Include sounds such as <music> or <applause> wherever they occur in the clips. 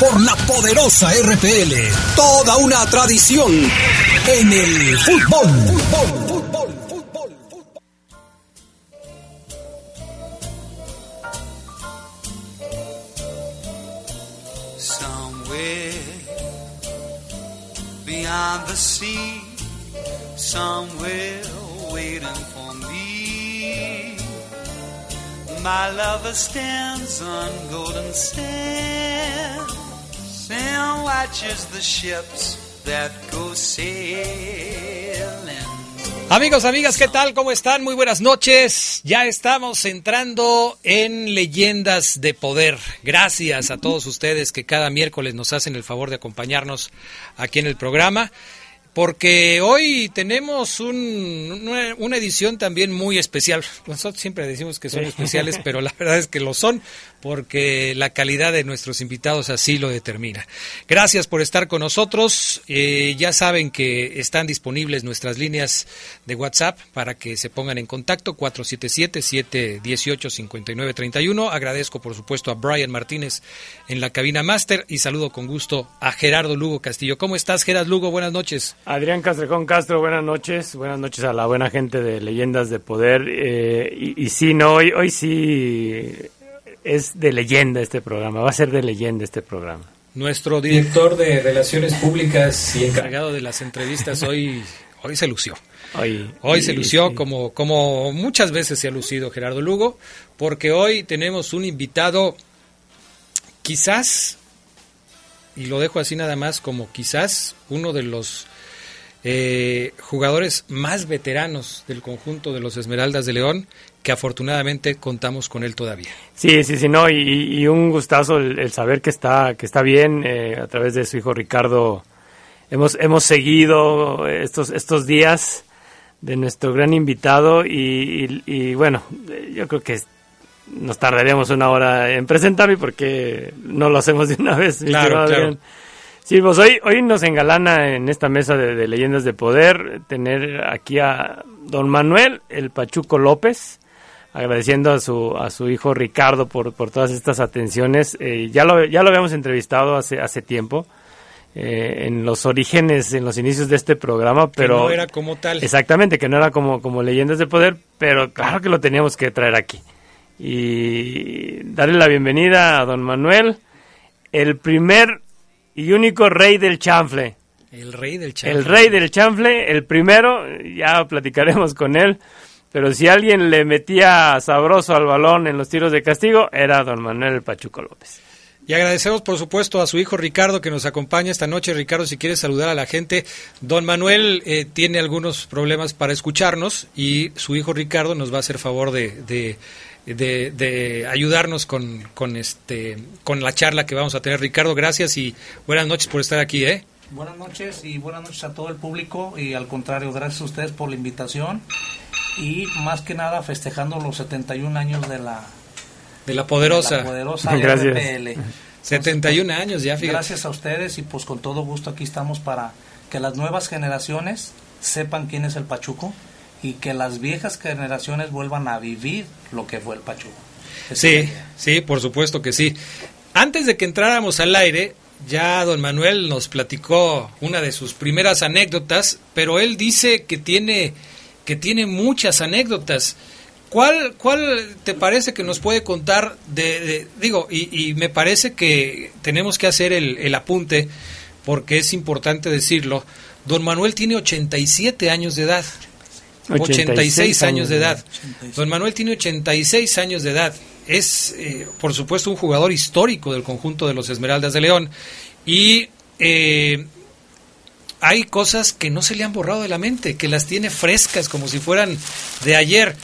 Por la poderosa RPL. Toda una tradición en el fútbol. fútbol, fútbol, fútbol. Somewhere beyond the sea, somewhere waiting for me. My lover stands on golden sands and watches the ships that go sailing. Amigos, amigas, ¿qué tal? ¿Cómo están? Muy buenas noches. Ya estamos entrando en Leyendas de Poder. Gracias a todos ustedes que cada miércoles nos hacen el favor de acompañarnos aquí en el programa. Porque hoy tenemos un, una, una edición también muy especial. Nosotros siempre decimos que son especiales, <laughs> pero la verdad es que lo son porque la calidad de nuestros invitados así lo determina. Gracias por estar con nosotros. Eh, ya saben que están disponibles nuestras líneas de WhatsApp para que se pongan en contacto 477-718-5931. Agradezco por supuesto a Brian Martínez en la cabina máster y saludo con gusto a Gerardo Lugo Castillo. ¿Cómo estás, Gerard Lugo? Buenas noches. Adrián Castrejón Castro, buenas noches. Buenas noches a la buena gente de Leyendas de Poder. Eh, y, y sí, no, hoy, hoy sí es de leyenda este programa, va a ser de leyenda este programa. Nuestro director de Relaciones Públicas y encargado de las entrevistas hoy, hoy se lució. Hoy, Hoy se lució como, como muchas veces se ha lucido Gerardo Lugo, porque hoy tenemos un invitado quizás, y lo dejo así nada más como quizás uno de los eh, jugadores más veteranos del conjunto de los Esmeraldas de León, que afortunadamente contamos con él todavía. Sí, sí, sí, no, y, y un gustazo el, el saber que está, que está bien eh, a través de su hijo Ricardo. Hemos, hemos seguido estos, estos días de nuestro gran invitado y, y- y, bueno, yo creo que nos tardaríamos una hora en presentarme porque no lo hacemos de una vez. Claro, claro. Sí, pues hoy, hoy nos engalana en esta mesa de, de leyendas de poder tener aquí a don Manuel, el Pachuco López, agradeciendo a su, a su hijo Ricardo por, por todas estas atenciones. Eh, ya, lo, ya lo habíamos entrevistado hace, hace tiempo, eh, en los orígenes, en los inicios de este programa, pero... que no era como tal. Exactamente, que no era como, como leyendas de poder, pero claro que lo teníamos que traer aquí. Y darle la bienvenida a don Manuel, el primer y único rey del chanfle. El rey del chanfle. El rey del chanfle, el primero, ya platicaremos con él, pero si alguien le metía sabroso al balón en los tiros de castigo, era don Manuel Pachuco López. Y agradecemos, por supuesto, a su hijo Ricardo que nos acompaña esta noche. Ricardo, si quieres saludar a la gente. Don Manuel eh, tiene algunos problemas para escucharnos y su hijo Ricardo nos va a hacer favor de, de, de- de ayudarnos con, con, este, con la charla que vamos a tener. Ricardo, gracias y buenas noches por estar aquí. ¿eh? Buenas noches y buenas noches a todo el público y al contrario, gracias a ustedes por la invitación y más que nada festejando los 71 años de la, De la poderosa. de la poderosa <laughs> Gracias. RPL. 71 años ya, fíjate. Gracias a ustedes y pues con todo gusto aquí estamos para que las nuevas generaciones sepan quién es el Pachuco y que las viejas generaciones vuelvan a vivir lo que fue el Pachuco. Esa Sí, sí, por supuesto que sí. Antes de que entráramos al aire, ya don Manuel nos platicó una de sus primeras anécdotas, pero él dice que tiene que tiene muchas anécdotas. ¿Cuál, ¿Cuál te parece que nos puede contar de, de- digo, y, y me parece que tenemos que hacer el, el apunte, porque es importante decirlo, don Manuel tiene 87 años de edad. 86 años de edad. Don Manuel tiene 86 años de edad. Es, eh, por supuesto, un jugador histórico del conjunto de los Esmeraldas de León. Y eh, hay cosas que no se le han borrado de la mente, que las tiene frescas como si fueran de ayer.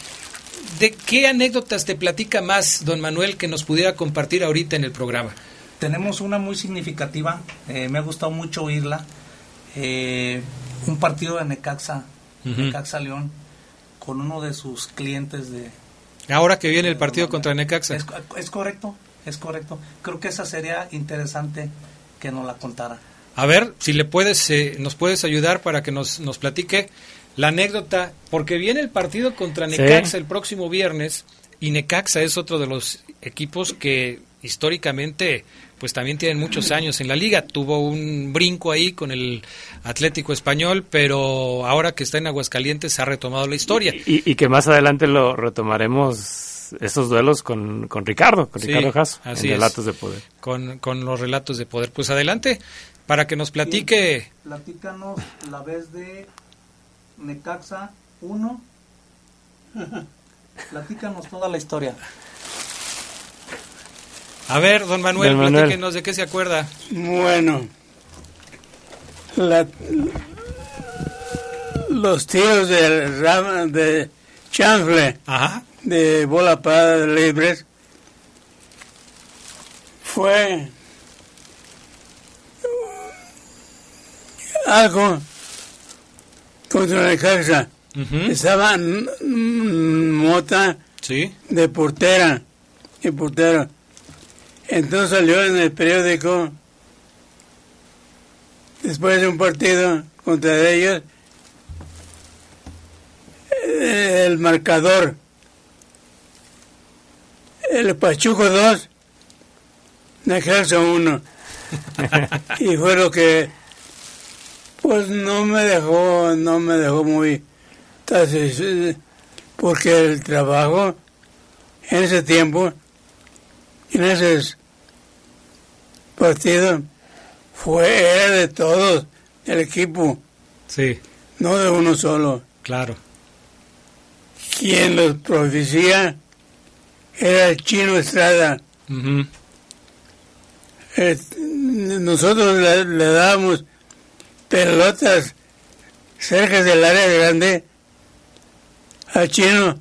¿De qué anécdotas te platica más, don Manuel, que nos pudiera compartir ahorita en el programa? Tenemos una muy significativa, eh, me ha gustado mucho oírla. Eh, un partido de Necaxa, Necaxa León, con uno de sus clientes de... Ahora que viene el partido contra Necaxa. Es, es correcto, es correcto. Creo que esa sería interesante que nos la contara. A ver, si le puedes, eh, nos puedes ayudar para que nos, nos platique la anécdota, porque viene el partido contra Necaxa el próximo viernes y Necaxa es otro de los equipos que históricamente pues también tienen muchos años en la liga. Tuvo un brinco ahí con el Atlético Español, pero ahora que está en Aguascalientes se ha retomado la historia. Y, que más adelante lo retomaremos esos duelos con, con Ricardo, con Ricardo Jasso, en Relatos de Poder. Con, con los relatos de poder. Pues adelante, para que nos platique. platícanos la vez de Necaxa 1. <laughs> Platícanos toda la historia. A ver, don Manuel, platíquenos de qué se acuerda. Bueno, los tiros de, de chanfle de bola parada de libres fue algo contra la casa. Estaba Mota de portera y portero. Entonces salió en el periódico, después de un partido contra ellos, el marcador. El Pachuco 2, Necaxa 1. <laughs> y fue lo que pues no me dejó, no me dejó muy porque el trabajo en ese tiempo, en ese partido, fue, era de todos, el equipo. Sí. No de uno solo. Claro. Quien los producía era el chino Estrada. nosotros le, le dábamos pelotas cerca del área grande al chino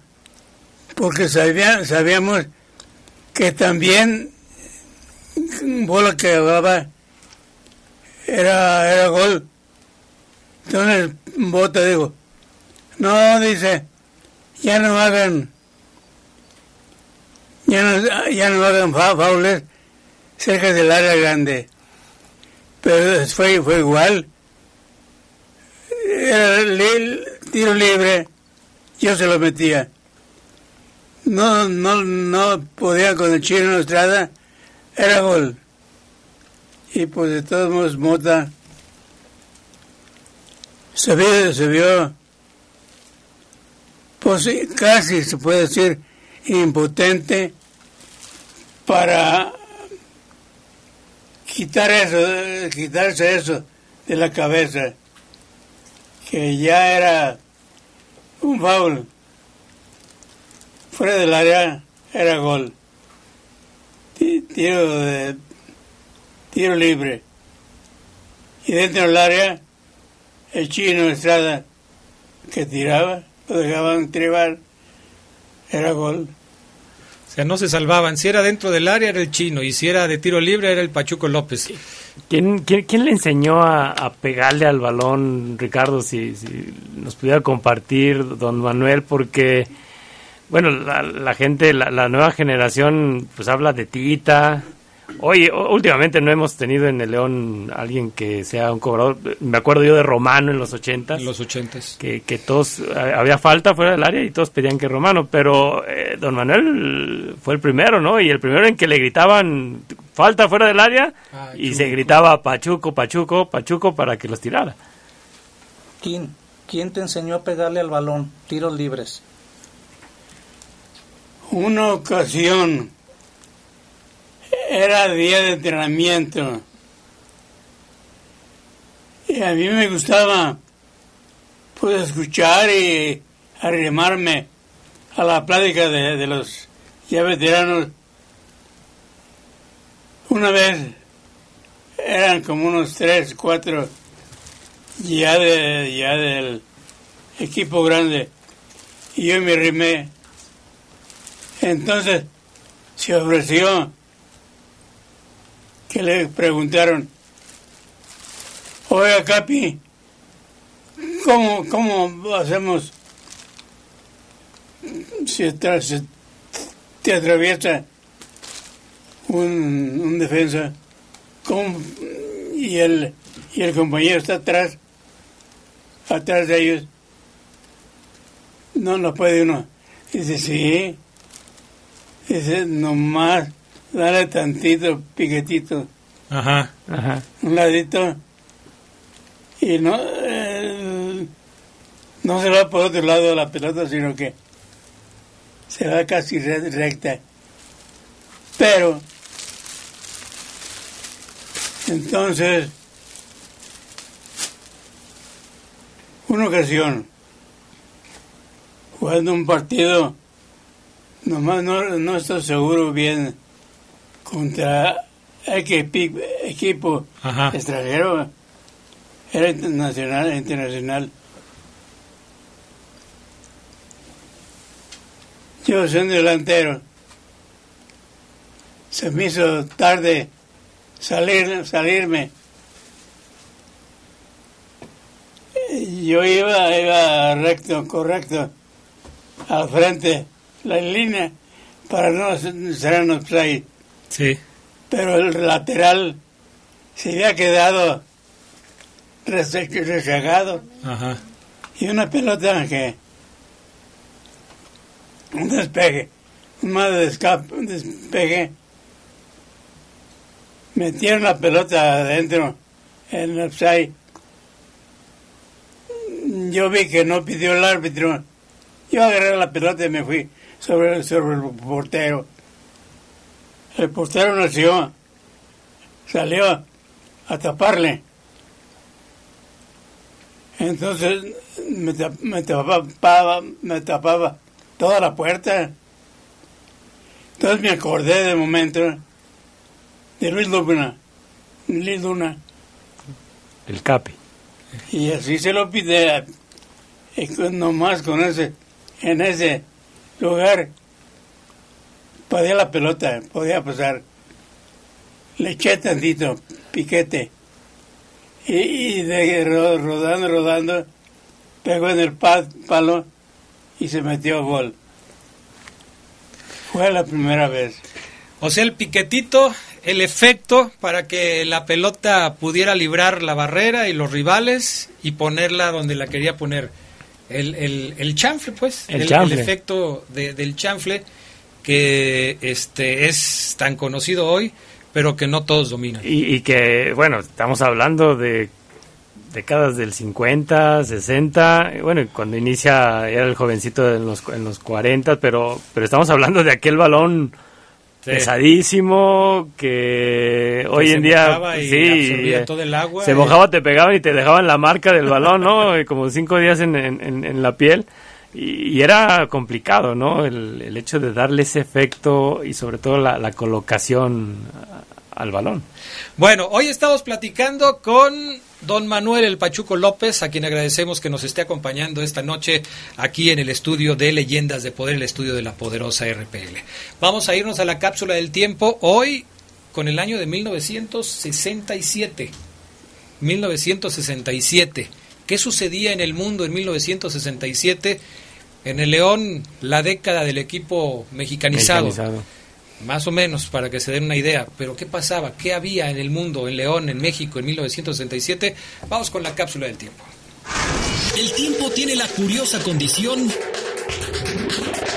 porque sabía, sabíamos que también bola que jugaba era, era gol. Entonces Bota dijo, no, dice, ya no hagan, ya no, ya no hagan faules cerca del área grande. Pero fue, fue igual era el tiro libre, yo se lo metía. No, no, no podía con el chino Estrada, era gol. Y pues de todos modos Mota se vio, se vio pues casi se puede decir impotente para quitar eso, quitarse eso de la cabeza que ya era un foul. Fuera del área era gol. Tiro de tiro libre. Y dentro del área el chino Estrada que tiraba, lo dejaban tribar, era gol. O sea, no se salvaban. Si era dentro del área era el chino y si era de tiro libre era el Pachuco López. ¿Quién, quién, le enseñó a, pegarle al balón, Ricardo? Si, si, nos pudiera compartir, don Manuel, porque, bueno, la, la gente, la, nueva generación, pues habla de Tita, Oye, últimamente no hemos tenido en el León alguien que sea un cobrador. Me acuerdo yo de Romano en los ochentas. En los ochentas. Que, que todos, había falta fuera del área y todos pedían que Romano, pero eh, don Manuel fue el primero, ¿no? Y el primero en que le gritaban falta fuera del área ah, y se gritaba Pachuco, Pachuco, Pachuco para que los tirara. ¿Quién, ¿Quién te enseñó a pegarle al balón? Tiros libres. Una ocasión era día de entrenamiento. Y a mí me gustaba pues escuchar y arrimarme a la plática de, los ya veteranos. Una vez eran como unos tres, cuatro ya de ya del equipo grande y yo me arrimé. Entonces se ofreció que le preguntaron, oiga Capi, ¿cómo, cómo hacemos si, si te atraviesa un, un defensa y el y el compañero está atrás atrás de ellos. No lo puede uno. Dice sí dice nomás dale tantito piquetito Ajá. Ajá. un ladito y no eh, no se va por otro lado de la pelota sino que se va casi re- recta pero entonces una ocasión jugando un partido nomás no, no estoy seguro bien contra equipo Ajá. extranjero era internacional internacional. Yo soy un delantero. Se me hizo tarde salir salirme. Yo iba iba recto correcto al frente la línea para no ser un offside Sí. pero el lateral se había quedado rezagado Ajá. y una pelota que un despegue un mal de escape un despegue metieron la pelota adentro en el offside yo vi que no pidió el árbitro yo agarré la pelota y me fui sobre, sobre el portero el portero nació salió a taparle. Entonces me, me tapaba me tapaba toda la puerta. Entonces me acordé de momento de Luis Luna Luis Luna. El Capi. y así se lo pide y con- nomás con ese en ese lugar podía la pelota podía pasar le eché tantito piquete y, y de ro- rodando rodando pegó en el pa- palo y se metió gol fue la primera vez O sea, el piquetito, el efecto para que la pelota pudiera librar la barrera y los rivales y ponerla donde la quería poner. El, el, el chanfle, pues. El chanfle. efecto de- del chanfle que este es tan conocido hoy, pero que no todos dominan. Y, y que, bueno, estamos hablando de décadas del 50, 60, y bueno, cuando inicia era el jovencito en los, en los 40, pero, pero estamos hablando de aquel balón Sí. pesadísimo que hoy se en día y sí, todo el agua se y- mojaba, te pegaban y te dejaban la marca del balón, ¿no? <laughs> Como cinco días en- en- en la piel. Y, era complicado, ¿no? El, hecho de darle ese efecto y sobre todo la, la colocación al balón. Bueno, hoy estamos platicando con don Manuel El Pachuco López, a quien agradecemos que nos esté acompañando esta noche aquí en el estudio de Leyendas de Poder, el estudio de la poderosa RPL. Vamos a irnos a la cápsula del tiempo hoy con el año de 1967. 1967. ¿Qué sucedía en el mundo en 1967? En el León, la década del equipo mexicanizado Mexicanizado. más o menos para que se den una idea. Pero ¿qué pasaba? ¿Qué había en el mundo, en León, en México, en 1967? Vamos con la cápsula del tiempo. El tiempo tiene la curiosa condición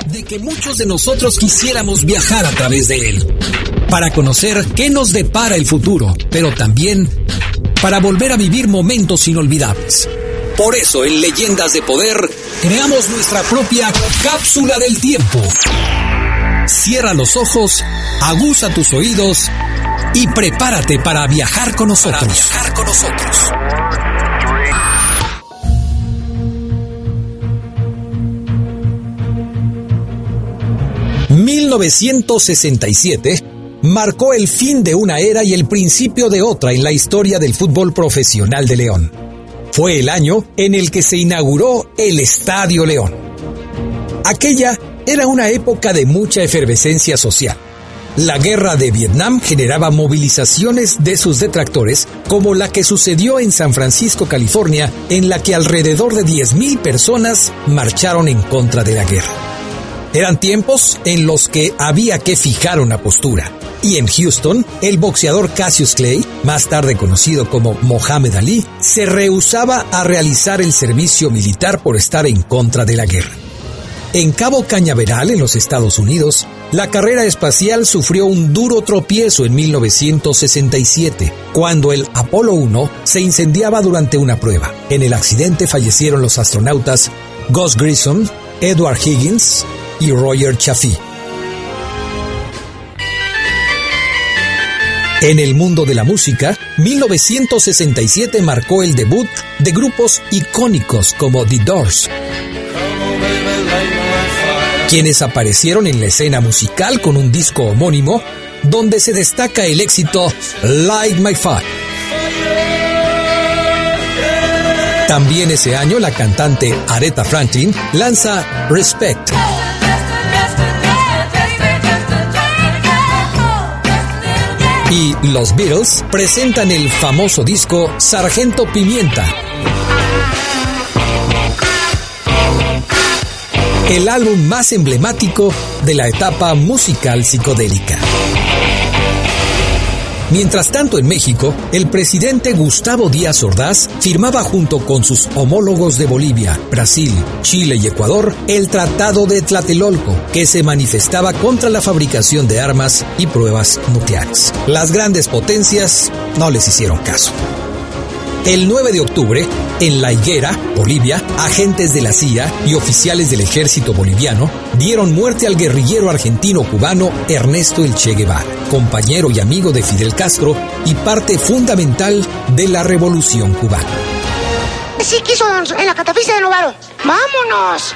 de que muchos de nosotros quisiéramos viajar a través de él, para conocer qué nos depara el futuro, pero también para volver a vivir momentos inolvidables. Por eso en Leyendas de Poder creamos nuestra propia cápsula del tiempo. Cierra los ojos, aguza tus oídos y prepárate para viajar con nosotros. viajar con nosotros. 1967 marcó el fin de una era y el principio de otra en la historia del fútbol profesional de León. Fue el año en el que se inauguró el Estadio León. Aquella era una época de mucha efervescencia social. La guerra de Vietnam generaba movilizaciones de sus detractores, como la que sucedió en San Francisco, California, en la que alrededor de 10.000 personas marcharon en contra de la guerra. Eran tiempos en los que había que fijar una postura. Y en Houston, el boxeador Cassius Clay, más tarde conocido como Mohammed Ali, se rehusaba a realizar el servicio militar por estar en contra de la guerra. En Cabo Cañaveral, en los Estados Unidos, la carrera espacial sufrió un duro tropiezo en 1967, cuando el Apolo 1 se incendiaba durante una prueba. En el accidente fallecieron los astronautas Gus Grissom, Edward Higgins y Roger Chaffee. En el mundo de la música, 1967 marcó el debut de grupos icónicos como The Doors, quienes aparecieron en la escena musical con un disco homónimo donde se destaca el éxito Light My Fire. También ese año la cantante Aretha Franklin lanza Respect. Y los Beatles presentan el famoso disco Sargento Pimienta, el álbum más emblemático de la etapa musical psicodélica. Mientras tanto, en México, el presidente Gustavo Díaz Ordaz firmaba junto con sus homólogos de Bolivia, Brasil, Chile y Ecuador el Tratado de Tlatelolco, que se manifestaba contra la fabricación de armas y pruebas nucleares. Las grandes potencias no les hicieron caso. El 9 de octubre, en La Higuera, Bolivia, agentes de la CIA y oficiales del ejército boliviano dieron muerte al guerrillero argentino-cubano Ernesto El Che Guevara, compañero y amigo de Fidel Castro y parte fundamental de la revolución cubana. Sí quiso en la de Novaro. ¡Vámonos!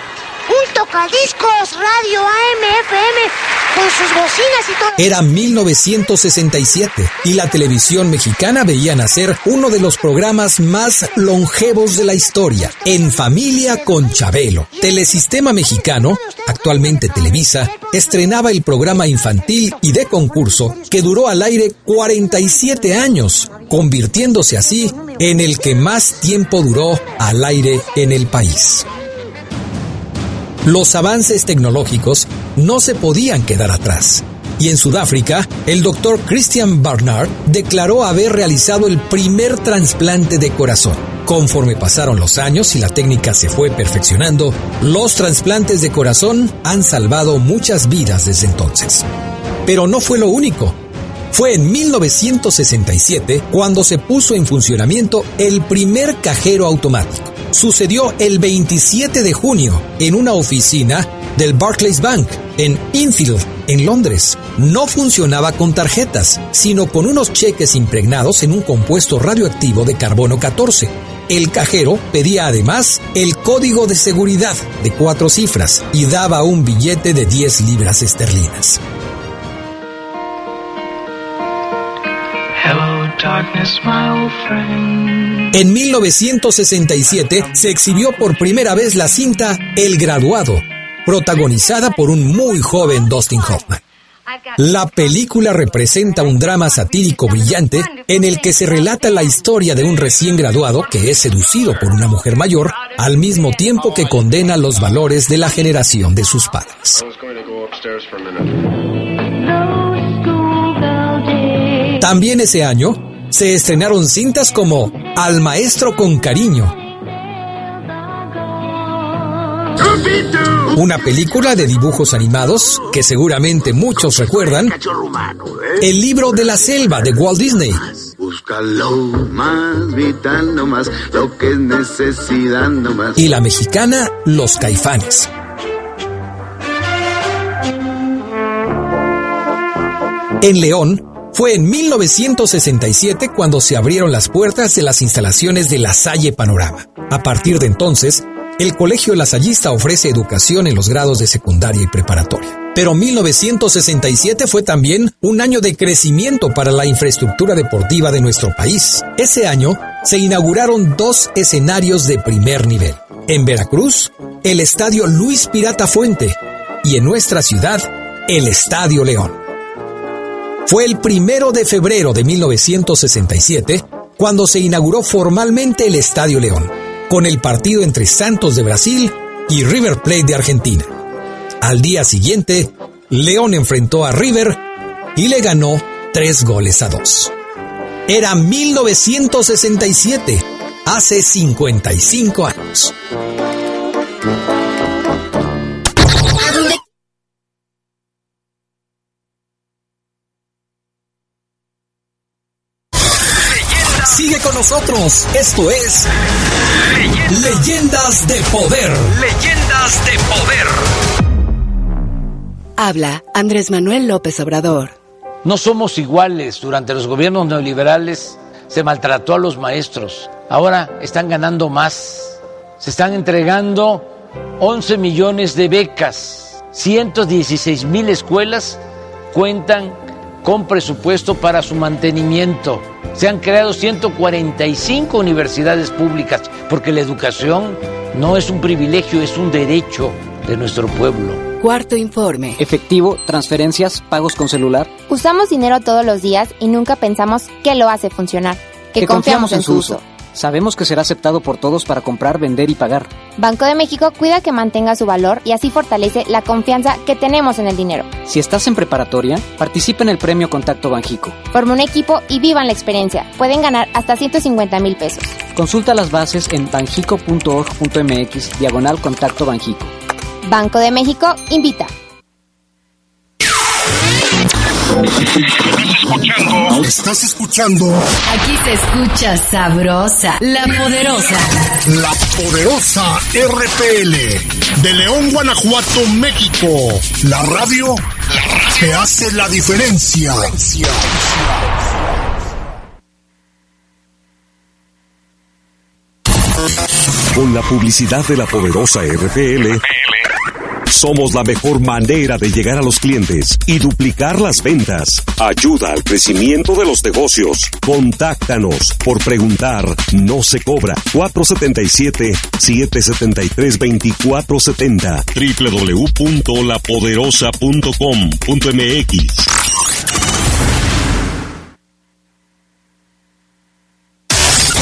Un tocadiscos radio AM, FM, con sus bocinas y todo. Era 1967 y la televisión mexicana veía nacer uno de los programas más longevos de la historia, En Familia con Chabelo. Telesistema Mexicano, actualmente Televisa, estrenaba el programa infantil y de concurso que duró al aire 47 años, convirtiéndose así en el que más tiempo duró al aire en el país. Los avances tecnológicos no se podían quedar atrás. Y en Sudáfrica, el doctor Christian Barnard declaró haber realizado el primer trasplante de corazón. Conforme pasaron los años y la técnica se fue perfeccionando, los trasplantes de corazón han salvado muchas vidas desde entonces. Pero no fue lo único. Fue en 1967 cuando se puso en funcionamiento el primer cajero automático sucedió el 27 de junio en una oficina del Barclays Bank en Infield, en Londres. No funcionaba con tarjetas, sino con unos cheques impregnados en un compuesto radioactivo de carbono 14. El cajero pedía además el código de seguridad de cuatro cifras y daba un billete de 10 libras esterlinas. En 1967 se exhibió por primera vez la cinta El Graduado, protagonizada por un muy joven Dustin Hoffman. La película representa un drama satírico brillante en el que se relata la historia de un recién graduado que es seducido por una mujer mayor al mismo tiempo que condena los valores de la generación de sus padres. También ese año, se estrenaron cintas como Al Maestro con Cariño, una película de dibujos animados que seguramente muchos recuerdan, El libro de la selva de Walt Disney. Y la mexicana Los Caifanes. En León, fue en 1967 cuando se abrieron las puertas de las instalaciones de La Salle Panorama. A partir de entonces, el Colegio Lasallista ofrece educación en los grados de secundaria y preparatoria. Pero 1967 fue también un año de crecimiento para la infraestructura deportiva de nuestro país. Ese año se inauguraron dos escenarios de primer nivel. En Veracruz, el Estadio Luis Pirata Fuente y en nuestra ciudad, el Estadio León. Fue el primero de febrero de 1967 cuando se inauguró formalmente el Estadio León, con el partido entre Santos de Brasil y River Plate de Argentina. Al día siguiente, León enfrentó a River y le ganó tres goles a dos. Era 1967, hace 55 años. Nosotros, esto es Leyendas de Poder. Leyendas de Poder. Habla Andrés Manuel López Obrador. No somos iguales. Durante los gobiernos neoliberales se maltrató a los maestros. Ahora están ganando más. Se están entregando 11 millones de becas. 116 mil escuelas cuentan con presupuesto para su mantenimiento. Se han creado 145 universidades públicas porque la educación no es un privilegio, es un derecho de nuestro pueblo. Cuarto informe. Efectivo, transferencias, pagos con celular. Usamos dinero todos los días y nunca pensamos qué lo hace funcionar. Que, que confiamos, confiamos, en su uso. Sabemos que será aceptado por todos para comprar, vender y pagar. Banco de México cuida que mantenga su valor y así fortalece la confianza que tenemos en el dinero. Si estás en preparatoria, participa en el premio Contacto Banjico. Forma un equipo y vivan la experiencia. Pueden ganar hasta 150 mil pesos. Consulta las bases en banjico.org.mx, diagonal Contacto Banjico. Banco de México invita. Estás escuchando. Aquí se escucha sabrosa, la poderosa. La poderosa RPL. De León, Guanajuato, México. La radio, la radio que hace la diferencia. Con la publicidad de la poderosa RPL. Somos la mejor manera de llegar a los clientes y duplicar las ventas. Ayuda al crecimiento de los negocios. Contáctanos. Por preguntar, no se cobra. 477-773-2470. www.lapoderosa.com.mx.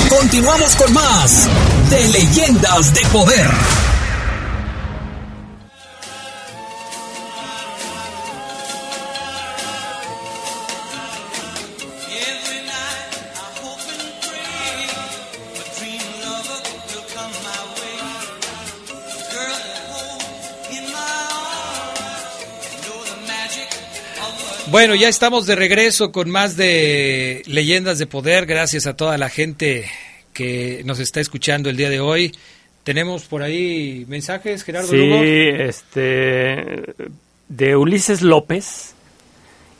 Continuamos con más de Leyendas de Poder. Bueno, ya estamos de regreso con más de Leyendas de Poder. Gracias a toda la gente que nos está escuchando el día de hoy. Tenemos por ahí mensajes, Gerardo Sí, Lugo. este de Ulises López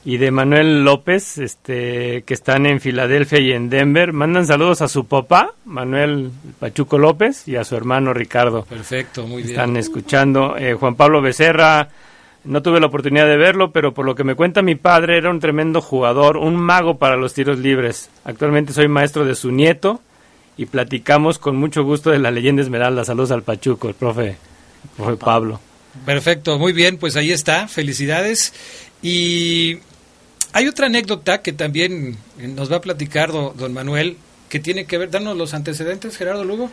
y de Manuel López, este que están en Filadelfia y en Denver. Mandan saludos a su papá, Manuel Pachuco López, y a su hermano Ricardo. Perfecto, muy bien. Están escuchando. Eh, Juan Pablo Becerra, no tuve la oportunidad de verlo, pero por lo que me cuenta mi padre, era un tremendo jugador, un mago para los tiros libres. Actualmente soy maestro de su nieto y platicamos con mucho gusto de la leyenda Esmeralda. Saludos al Pachuco, el profe, el profe Pablo. Perfecto, muy bien, pues ahí está, felicidades. Y hay otra anécdota que también nos va a platicar do- don Manuel, que tiene que ver, danos los antecedentes, Gerardo Lugo.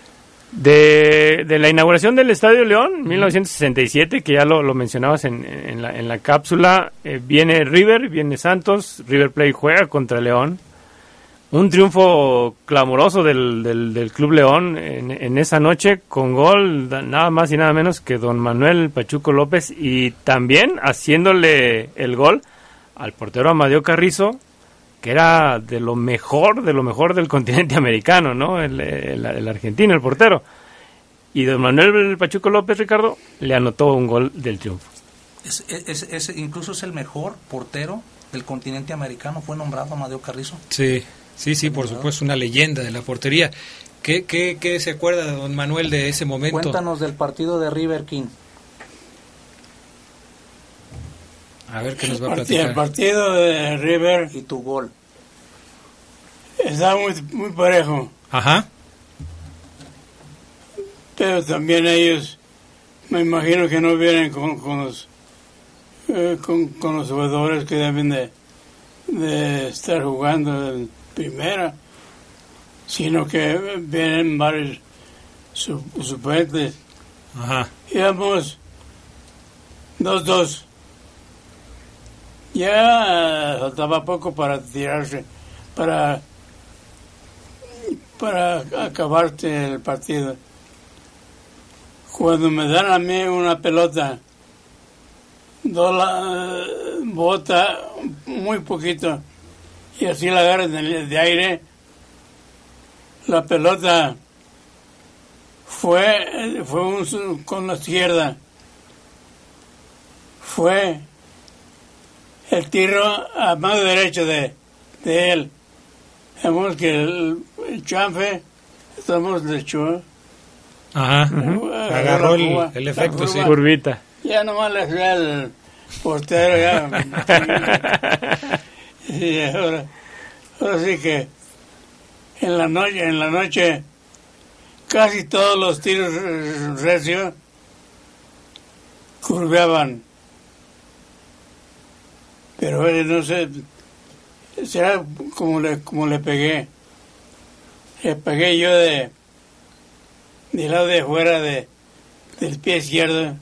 De, de la inauguración del Estadio León, 1967, que ya lo, lo mencionabas en, en la, en la cápsula, eh, viene River, viene Santos, River Plate juega contra León. Un triunfo clamoroso del, del, del Club León en, en esa noche con gol da- nada más y nada menos que don Manuel Pachuco López y también haciéndole el gol al portero Amadeo Carrizo, que era de lo mejor, de lo mejor del continente <laughs> americano, ¿no? El, el- el argentino, el portero. Y don Manuel Pachuco López, Ricardo, le anotó un gol del triunfo. Es, es- es- incluso es el mejor portero del continente americano. Fue nombrado Amadeo Carrizo. Sí, sí, sí, por supuesto, una leyenda de la portería. ¿Qué, qué, qué se acuerda don Manuel de ese momento? Cuéntanos del partido de River King. A ver qué nos va a platicar. El partido de River Y tu gol. Está muy, muy parejo, Ajá. pero también ellos, me imagino que no vienen con, con los eh, con, con los jugadores que deben de, de estar jugando en primera, sino que vienen varios su- suplentes. Ajá. Íbamos dos dos. Ya faltaba poco para tirarse, para para acabarse el partido. Cuando me dan a mí una pelota, do la bota muy poquito y así la agarran de, aire, la pelota fue, fue un con la izquierda. Fue el tiro a mano derecha de, de él. Vemos que chanfe, estamos de hecho, Ajá. Agarró el, el efecto, sí. curva. Curvita. ya nomás le hacía el portero, ya. <laughs> y ahora, ahora sí que en la noche, en la noche, casi todos los tiros eh, recios curveaban. Pero eh, no sé, será como le, como le pegué. Le pegué yo de, del lado de afuera de, del pie izquierdo.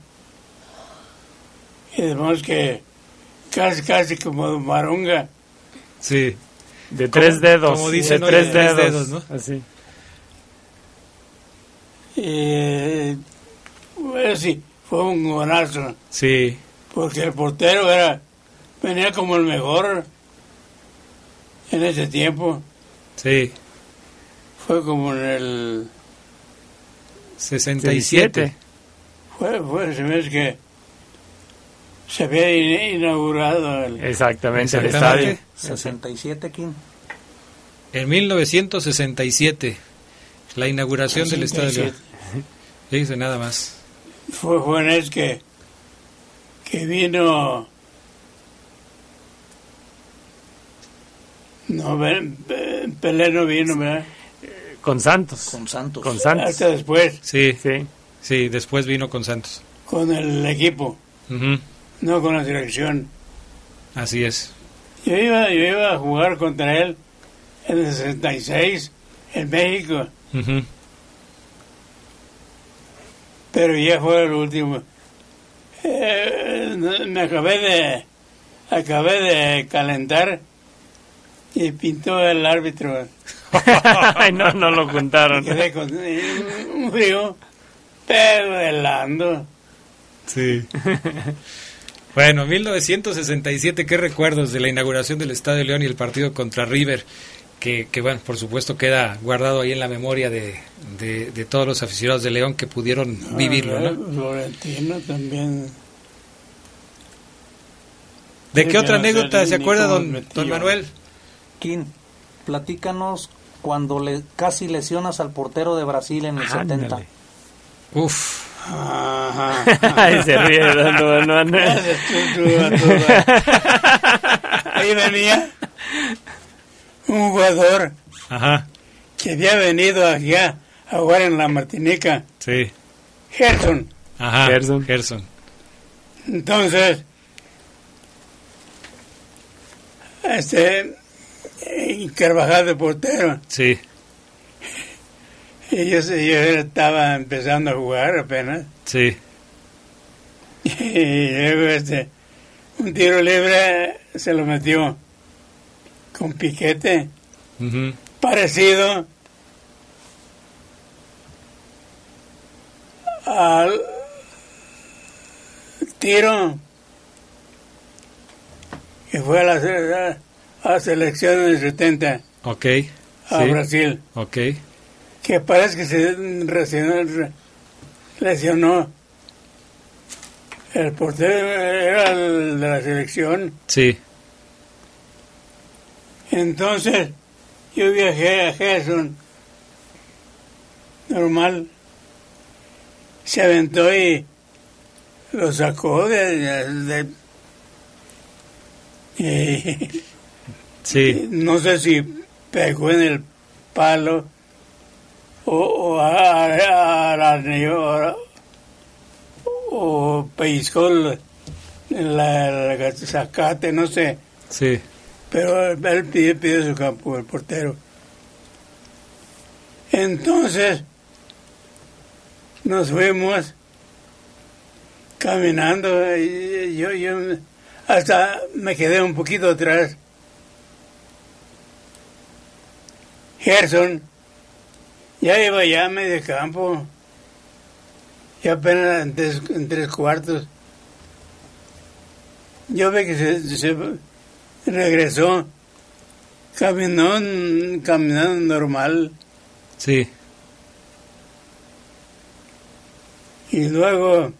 Y además que casi, casi como marunga. Sí. De tres dedos. como dicen de tres de tres dedos. dedos, ¿no? Así. Y pues sí, fue un golazo. Sí. Porque el portero era, venía como el mejor en ese tiempo. Sí. Fue como en el... 67. Fue, fue ese mes que se había in- inaugurado el... Exactamente, el estadio. 67, King. En 1967. La inauguración del Estadio 67. Dice nada más. Fue, ese que, que vino... No, Pelé no vino, ¿verdad? Con Santos. Con Santos. Con Santos. Hasta después, Sí. Sí. Sí, después vino con Santos. con el equipo, no con la selección. Así es. Yo iba, yo iba a jugar contra él en el 66 en México, Ujú. pero ya fue el último. Eh, me acabé de acabé de calentar y pintó el árbitro. Ay, no, no lo Me contaron. quedé con un <laughs> frío, pero helando. Sí. bueno, 1967, ¿qué recuerdos de la inauguración del Estadio León y el partido contra River? Que, que, bueno, por supuesto queda guardado ahí en la memoria de, de, de todos los aficionados de León que pudieron vivirlo, ¿no? Florentino también. ¿De Sí, qué otra anécdota se acuerda, don, don Manuel? King, platícanos cuando le casi lesionas al portero de Brasil en el 70. Ándale. Uf. Ajá. <laughs> Ay, se ríe tú, tú, tú. Ahí venía un jugador Ajá. que había venido allá a jugar en la Martinica, Sí. Gerson. Ajá. Gerson. Gerson. Entonces, este, eh, Carvajal de portero, Sí. y yo, yo estaba empezando a jugar apenas, Sí. y luego este, un tiro libre se lo metió con piquete, parecido al tiro que fue a la, a selección en el 70 Ok. a Sí. Brasil, Ok. que parece que se lesionó, lesionó. El portero era el de la selección. Sí. Entonces, yo viajé a Gerson, normal, se aventó y lo sacó de... de- y Sí. no sé si pegó en el palo o, o o, pellizcó el- la, la zacate, no sé. Sí. Pero él pide, pide su campo, el portero. Entonces, nos fuimos caminando y yo, yo hasta me quedé un poquito atrás. Gerson ya iba ya a medio campo, ya apenas en tres, en tres cuartos. Yo vi que se, se regresó, caminó, caminando normal. Sí. Y luego,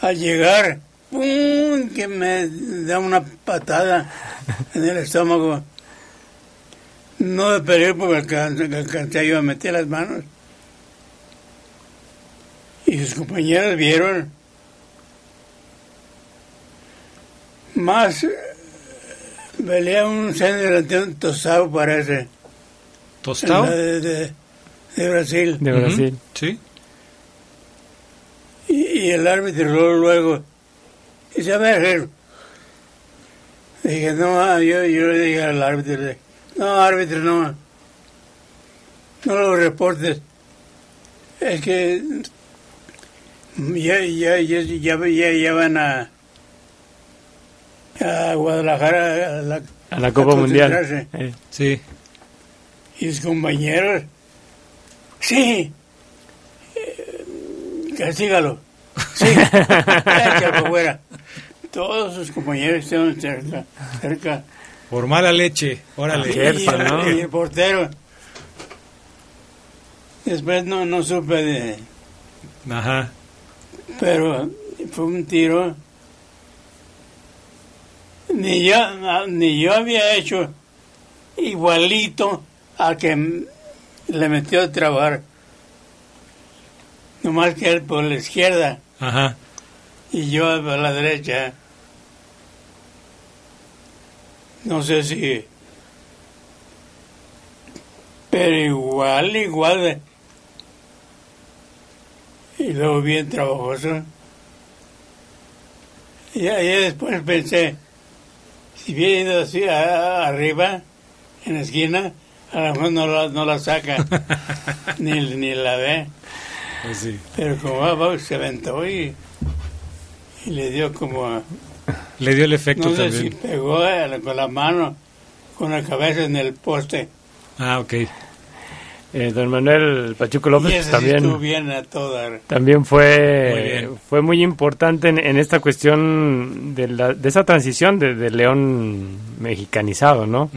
al llegar, ¡pum! que me da una patada en el estómago. No de peligro porque alcancé, yo a meter las manos. Y sus compañeros vieron. Más eh, velía un centro delantero tostado parece. ¿Tostado? De, de, de Brasil. De Brasil. Sí. Y, y el árbitro luego, luego dice, a ver, Dije, no, yo, yo le dije al árbitro, no, árbitro, no, no lo reportes. Es que ya, ya, ya, ya, ya, van a, a Guadalajara a la, A la Copa Mundial. Eh. Sí. Y sus compañeros, sí, eh, castígalo, sí, <laughs> échalo fuera. Todos sus compañeros estaban cerca, cerca. Por mala leche. Órale. Y, el- y el portero. Después no, no supe de... Ajá. Pero fue un tiro. Ni yo, ni yo había hecho igualito a que le metió a trabar. Nomás que él por la izquierda Ajá. y yo por la derecha. No sé si... Pero igual, igual. Y luego bien trabajoso. Y ahí después pensé, si hubiera ido así a- arriba, en la esquina, a lo mejor no la, no la saca, <laughs> ni, ni la ve. Pues sí. Pero como va, va, se aventó y, y le dio como... <laughs> Le dio el efecto no sé también. si pegó la- con la mano, con la cabeza en el poste. Ah, ok. Eh, don Manuel Pachuco López también... estuvo bien a toda. También Muy fue, bien. fue muy importante en, en esta cuestión de, la, de esa transición de, de León mexicanizado, ¿no?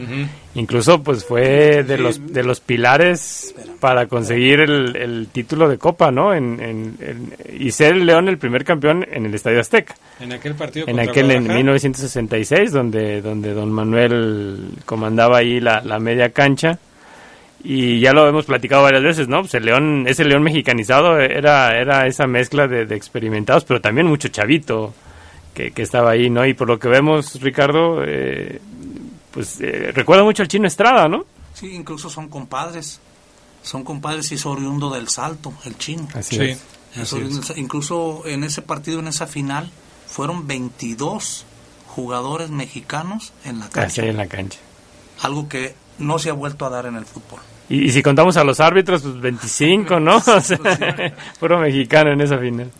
Incluso pues fue de los de los pilares para conseguir el, el título de Copa, ¿no? En, en- en- y ser el León el primer campeón en el Estadio Azteca. En aquel partido En aquel en Guadalajara. 1966, donde, donde don Manuel comandaba ahí la, la media cancha. Y ya lo hemos platicado varias veces, ¿no? Pues el León, ese León mexicanizado era, era esa mezcla de, de experimentados, pero también mucho chavito que, que estaba ahí, ¿no? Y por lo que vemos, Ricardo, eh, pues eh, recuerda mucho al chino Estrada, ¿no? Sí, incluso son compadres. Son compadres y es oriundo del salto, el chino. Así Sí. es. Así Incluso en ese partido, en esa final, fueron 22 jugadores mexicanos en la Así cancha. ahí en la cancha. Algo que no se ha vuelto a dar en el fútbol. Y, y si contamos a los árbitros, pues 25, ¿no? <laughs> O sea, puro mexicano en esa final.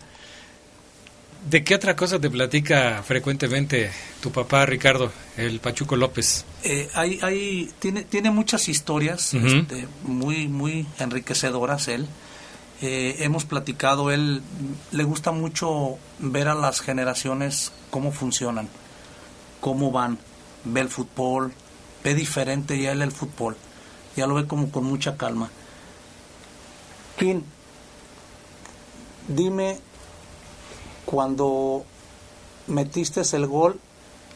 ¿De qué otra cosa te platica frecuentemente tu papá, Ricardo, el Pachuco López? Eh, hay, hay, tiene, tiene muchas historias este, muy, muy enriquecedoras él. Eh, hemos platicado, él le gusta mucho ver a las generaciones cómo funcionan, cómo van, ve el fútbol, ve diferente ya él el fútbol, ya lo ve como con mucha calma. Kim, dime cuando metiste el gol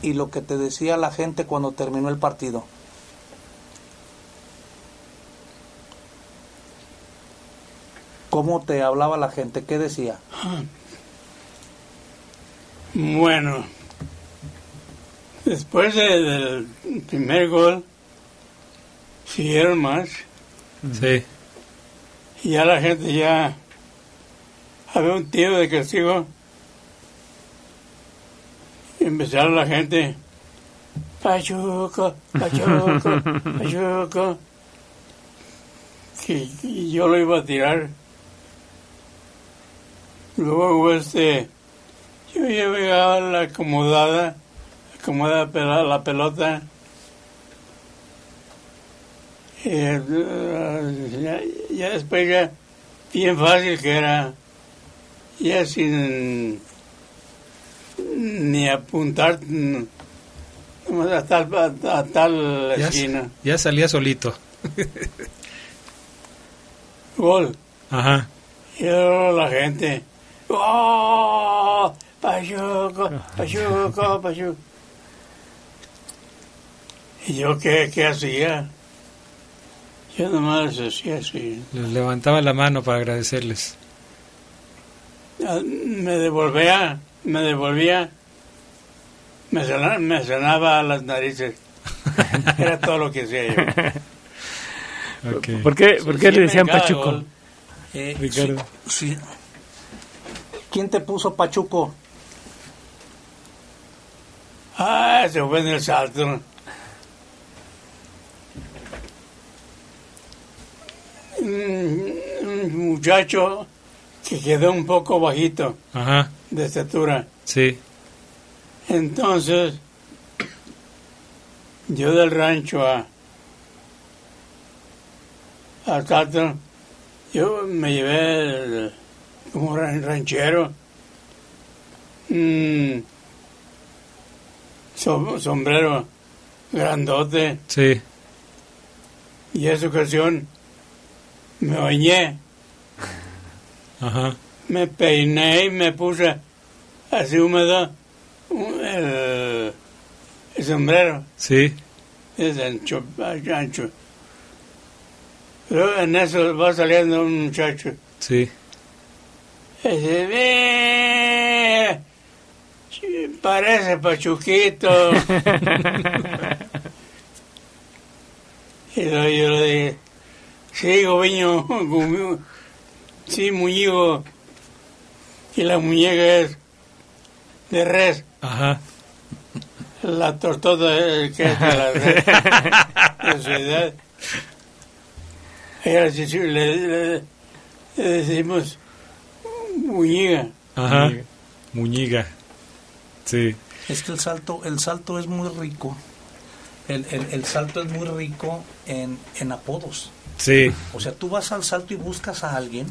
y lo que te decía la gente cuando terminó el partido. ¿Cómo te hablaba la gente? ¿Qué decía? Bueno, después de- del primer gol, siguieron más. Sí. Y ya la gente ya había un tiro de castigo. Y empezaron la gente Pachuco, Pachuco, <laughs> Pachuco. Que, que yo lo iba a tirar. Luego, este, yo llegaba la acomodada, acomodada la pelota. Eh, ya, ya después ya, bien fácil que era, ya sin ni apuntar a tal, a, a tal Ya, esquina. ya salía solito. Gol. Ajá. Y luego la gente. ¡Oh! Pachuco, Pachuco, Pachuco. ¿Y yo qué, qué hacía? Yo nomás hacía así. Les levantaba la mano para agradecerles. Ah, Me devolvía, me devolvía, me sonaba, me sonaba las narices. <laughs> Era todo lo que hacía yo. <laughs> Ok. ¿Por qué, por qué le decían Pachuco? Eh, Ricardo. sí, sí. ¿Quién te puso Pachuco? Ah, se fue en el salto. Un muchacho que quedó un poco bajito Ajá. de estatura. Sí. Entonces, yo del rancho a al salto, yo me llevé el- como ran- ranchero. un som- sombrero grandote Sí. y esa ocasión me bañé, Ajá. me peiné y me puse así húmedo el, el sombrero. Sí. Es ancho, ancho. Luego en eso va saliendo un muchacho. Sí. Y dice, "Ve, sí, parece pachuquito. <laughs> y luego yo le dije, sí, gobiño, gobiño, <laughs> sí, muñeco. Y la muñeca es de res. Ajá. La tortota es que es de la res. <laughs> de su edad. Le, le- le decimos muñeca. Ajá. Muñiga. Sí. Es que el salto, el salto es muy rico. El, el, el salto es muy rico en, en apodos. Sí. O sea, tú vas al salto y buscas a alguien.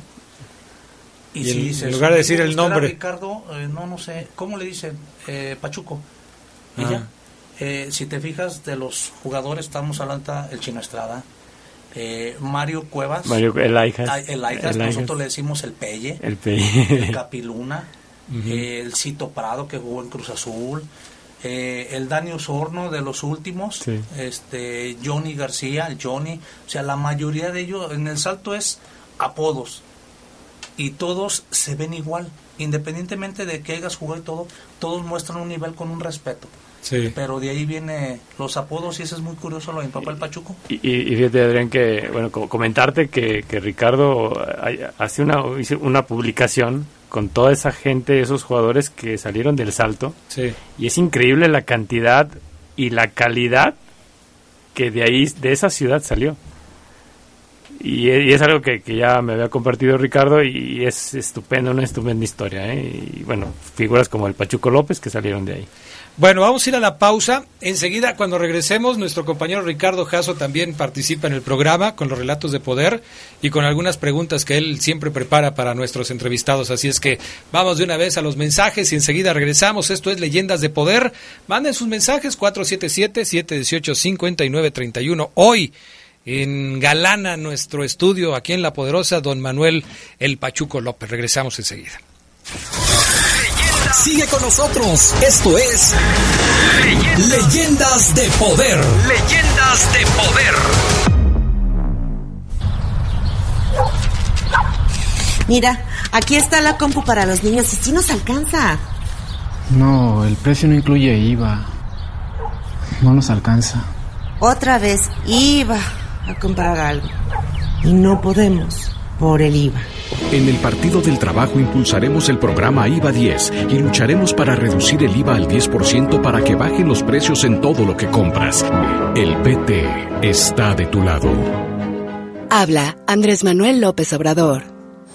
Y, Y si en- en dices, lugar de decir el "Buscar a nombre". Ricardo, eh, no, no sé, ¿cómo le dicen? Eh, Pachuco. Y Ajá. ya. Eh, si te fijas de los jugadores, estamos hablando el Chino Estrada, eh, Mario Cuevas, Mario- el Aijas. Ah, el Aijas, El nosotros le decimos el Pelle, El Pelle. el Capiluna, <laughs> eh, el Cito Prado que jugó en Cruz Azul, eh, el Dani Osorno de los últimos, Sí. este Johnny García, el Johnny, o sea, la mayoría de ellos en el salto es apodos y todos se ven igual, independientemente de que hayas jugado y todo, todos muestran un nivel con un respeto. Sí. Pero de ahí viene los apodos y eso es muy curioso lo de mi papá el Pachuco. Y, y- y fíjate, Adrián, que, bueno, co- comentarte que, que Ricardo hay- hace una, hizo una publicación con toda esa gente, esos jugadores que salieron del salto. Sí. Y es increíble la cantidad y la calidad que de ahí, de esa ciudad salió. Y, y es algo que, que ya me había compartido Ricardo y es estupendo, una estupenda historia. ¿eh? Y bueno, figuras como el Pachuco López que salieron de ahí. Bueno, vamos a ir a la pausa. Enseguida, cuando regresemos, nuestro compañero Ricardo Jasso también participa en el programa con los relatos de poder y con algunas preguntas que él siempre prepara para nuestros entrevistados. Así es que vamos de una vez a los mensajes y enseguida regresamos. Esto es Leyendas de Poder. Manden sus mensajes 477-718-5931. Hoy en Galana, nuestro estudio aquí en La Poderosa, don Manuel El Pachuco López. Regresamos enseguida. Sigue con nosotros. Esto es Leyendas de Poder. Leyendas de Poder. Mira, aquí está la compu para los niños y sí nos alcanza. No, el precio no incluye IVA. No nos alcanza. Otra vez iba a comprar algo y no podemos por el IVA. En el Partido del Trabajo impulsaremos el programa IVA 10 y lucharemos para reducir el IVA al 10% para que bajen los precios en todo lo que compras. El PT está de tu lado. Habla Andrés Manuel López Obrador.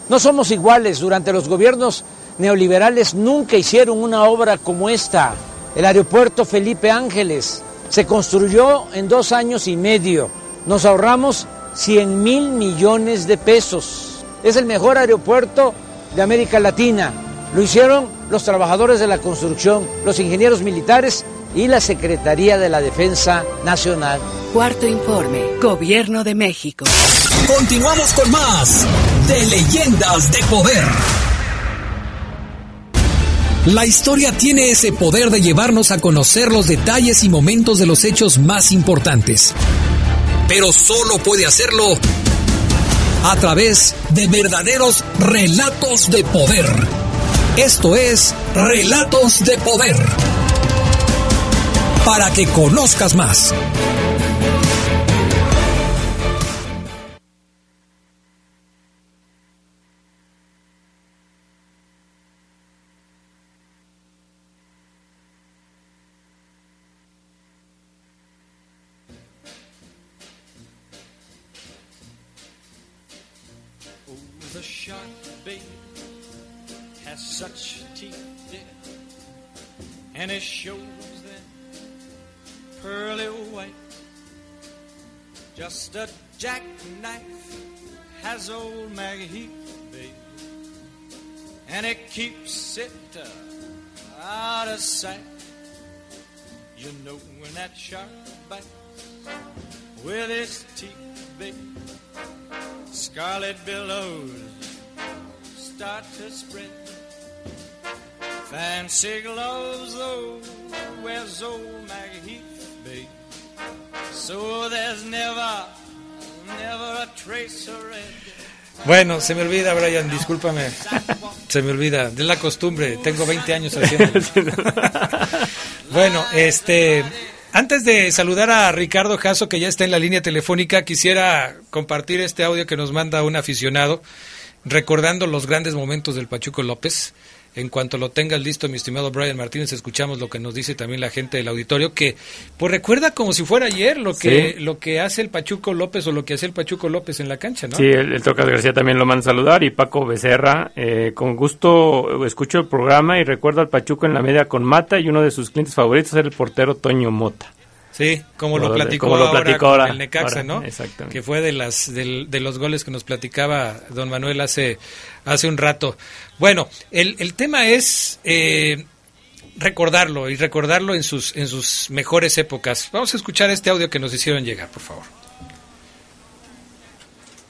No somos iguales. Durante los gobiernos neoliberales nunca hicieron una obra como esta. El aeropuerto Felipe Ángeles se construyó en dos años y medio. Nos ahorramos 100 mil millones de pesos. Es el mejor aeropuerto de América Latina. Lo hicieron los trabajadores de la construcción, los ingenieros militares y la Secretaría de la Defensa Nacional. Cuarto informe, Gobierno de México. Continuamos con más de Leyendas de Poder. La historia tiene ese poder de llevarnos a conocer los detalles y momentos de los hechos más importantes. Pero solo puede hacerlo a través de verdaderos relatos de poder. Esto es Relatos de Poder. Para que conozcas más. Keeps it uh, out of sight. You know when that shark bites with its teeth, baby. Scarlet billows start to spread. Fancy gloves, though, wears old Maggie Heath, babe. So there's never, never a trace of red. Bueno, se me olvida, Brian, discúlpame. Se me olvida, de la costumbre, tengo 20 años haciendo. <laughs> bueno, este, antes de saludar a Ricardo Jasso, que ya está en la línea telefónica, quisiera compartir este audio que nos manda un aficionado, recordando los grandes momentos del Pachuco López. En cuanto lo tengas listo, mi estimado Brian Martínez, escuchamos lo que nos dice también la gente del auditorio, que pues recuerda como si fuera ayer lo que, Sí. lo que hace el Pachuco López o lo que hace el Pachuco López en la cancha, ¿no? Sí, el, el Tocas García también lo manda a saludar y Paco Becerra. eh, con gusto escucho el programa y recuerdo al Pachuco en la media con Mata y uno de sus clientes favoritos era el portero Toño Mota. Sí, como lo platicó, como lo ahora platicó con ahora, el Necaxa, ahora, ¿no? exactamente. Que fue de las del- de los goles que nos platicaba don Manuel hace hace un rato. Bueno, el, el tema es eh, recordarlo y recordarlo en sus en sus mejores épocas. Vamos a escuchar este audio que nos hicieron llegar, por favor.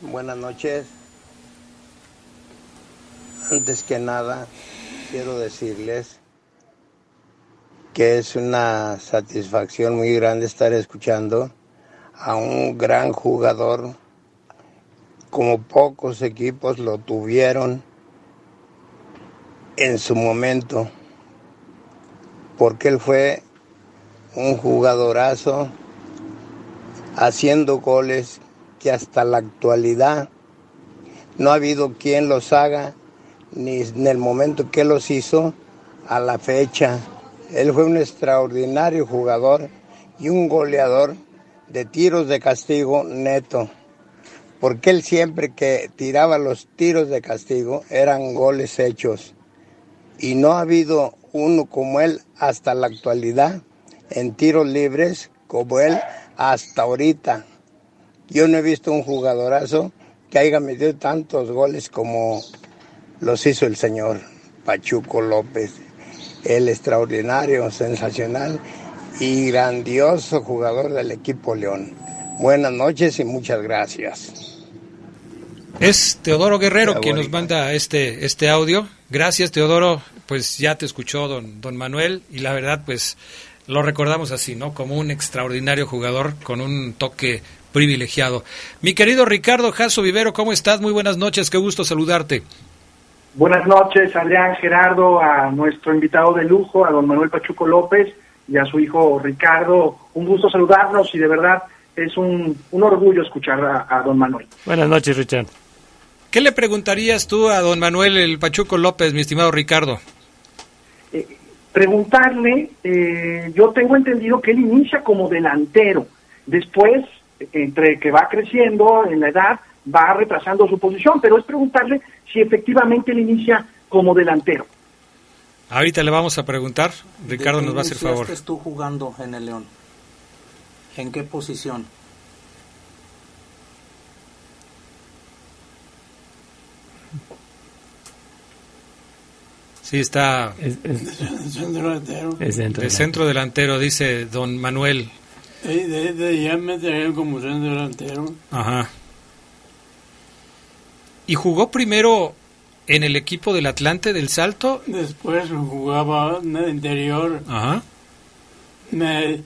Buenas noches. Antes que nada, quiero decirles que es una satisfacción muy grande estar escuchando a un gran jugador como pocos equipos lo tuvieron en su momento, porque él fue un jugadorazo haciendo goles que hasta la actualidad no ha habido quien los haga, ni en el momento que los hizo, a la fecha. Él fue un extraordinario jugador y un goleador de tiros de castigo neto, porque él siempre que tiraba los tiros de castigo eran goles hechos. Y no ha habido uno como él hasta la actualidad en tiros libres como él hasta ahorita. Yo no he visto un jugadorazo que haya metido tantos goles como los hizo el señor Pachuco López. El extraordinario, sensacional y grandioso jugador del equipo León. Buenas noches y muchas gracias. Es Teodoro Guerrero quien nos manda este este audio. Gracias, Teodoro. Pues ya te escuchó don don Manuel y la verdad pues lo recordamos así, ¿no? Como un extraordinario jugador con un toque privilegiado. Mi querido Ricardo Jasso Vivero, ¿cómo estás? Muy buenas noches, qué gusto saludarte. Buenas noches, Adrián Gerardo, a nuestro invitado de lujo, a don Manuel Pachuco López y a su hijo Ricardo. Un gusto saludarnos y de verdad es un, un orgullo escuchar a, a don Manuel. Buenas noches, Richard. ¿Qué le preguntarías tú a don Manuel el Pachuco López, mi estimado Ricardo? preguntarle, eh, yo tengo entendido que él inicia como delantero, después, entre que va creciendo en la edad, va retrasando su posición, pero es preguntarle si efectivamente él inicia como delantero. Ahorita le vamos a preguntar, Ricardo nos va a hacer favor. ¿Qué tú jugando en el León? ¿En qué posición? Sí, está <laughs> centro delantero. Es centro de centro delantero, dice don Manuel. De, de ya me como centro delantero. Ajá. ¿Y jugó primero en el equipo del Atlante del Salto? Después jugaba en el interior. Ajá. Me,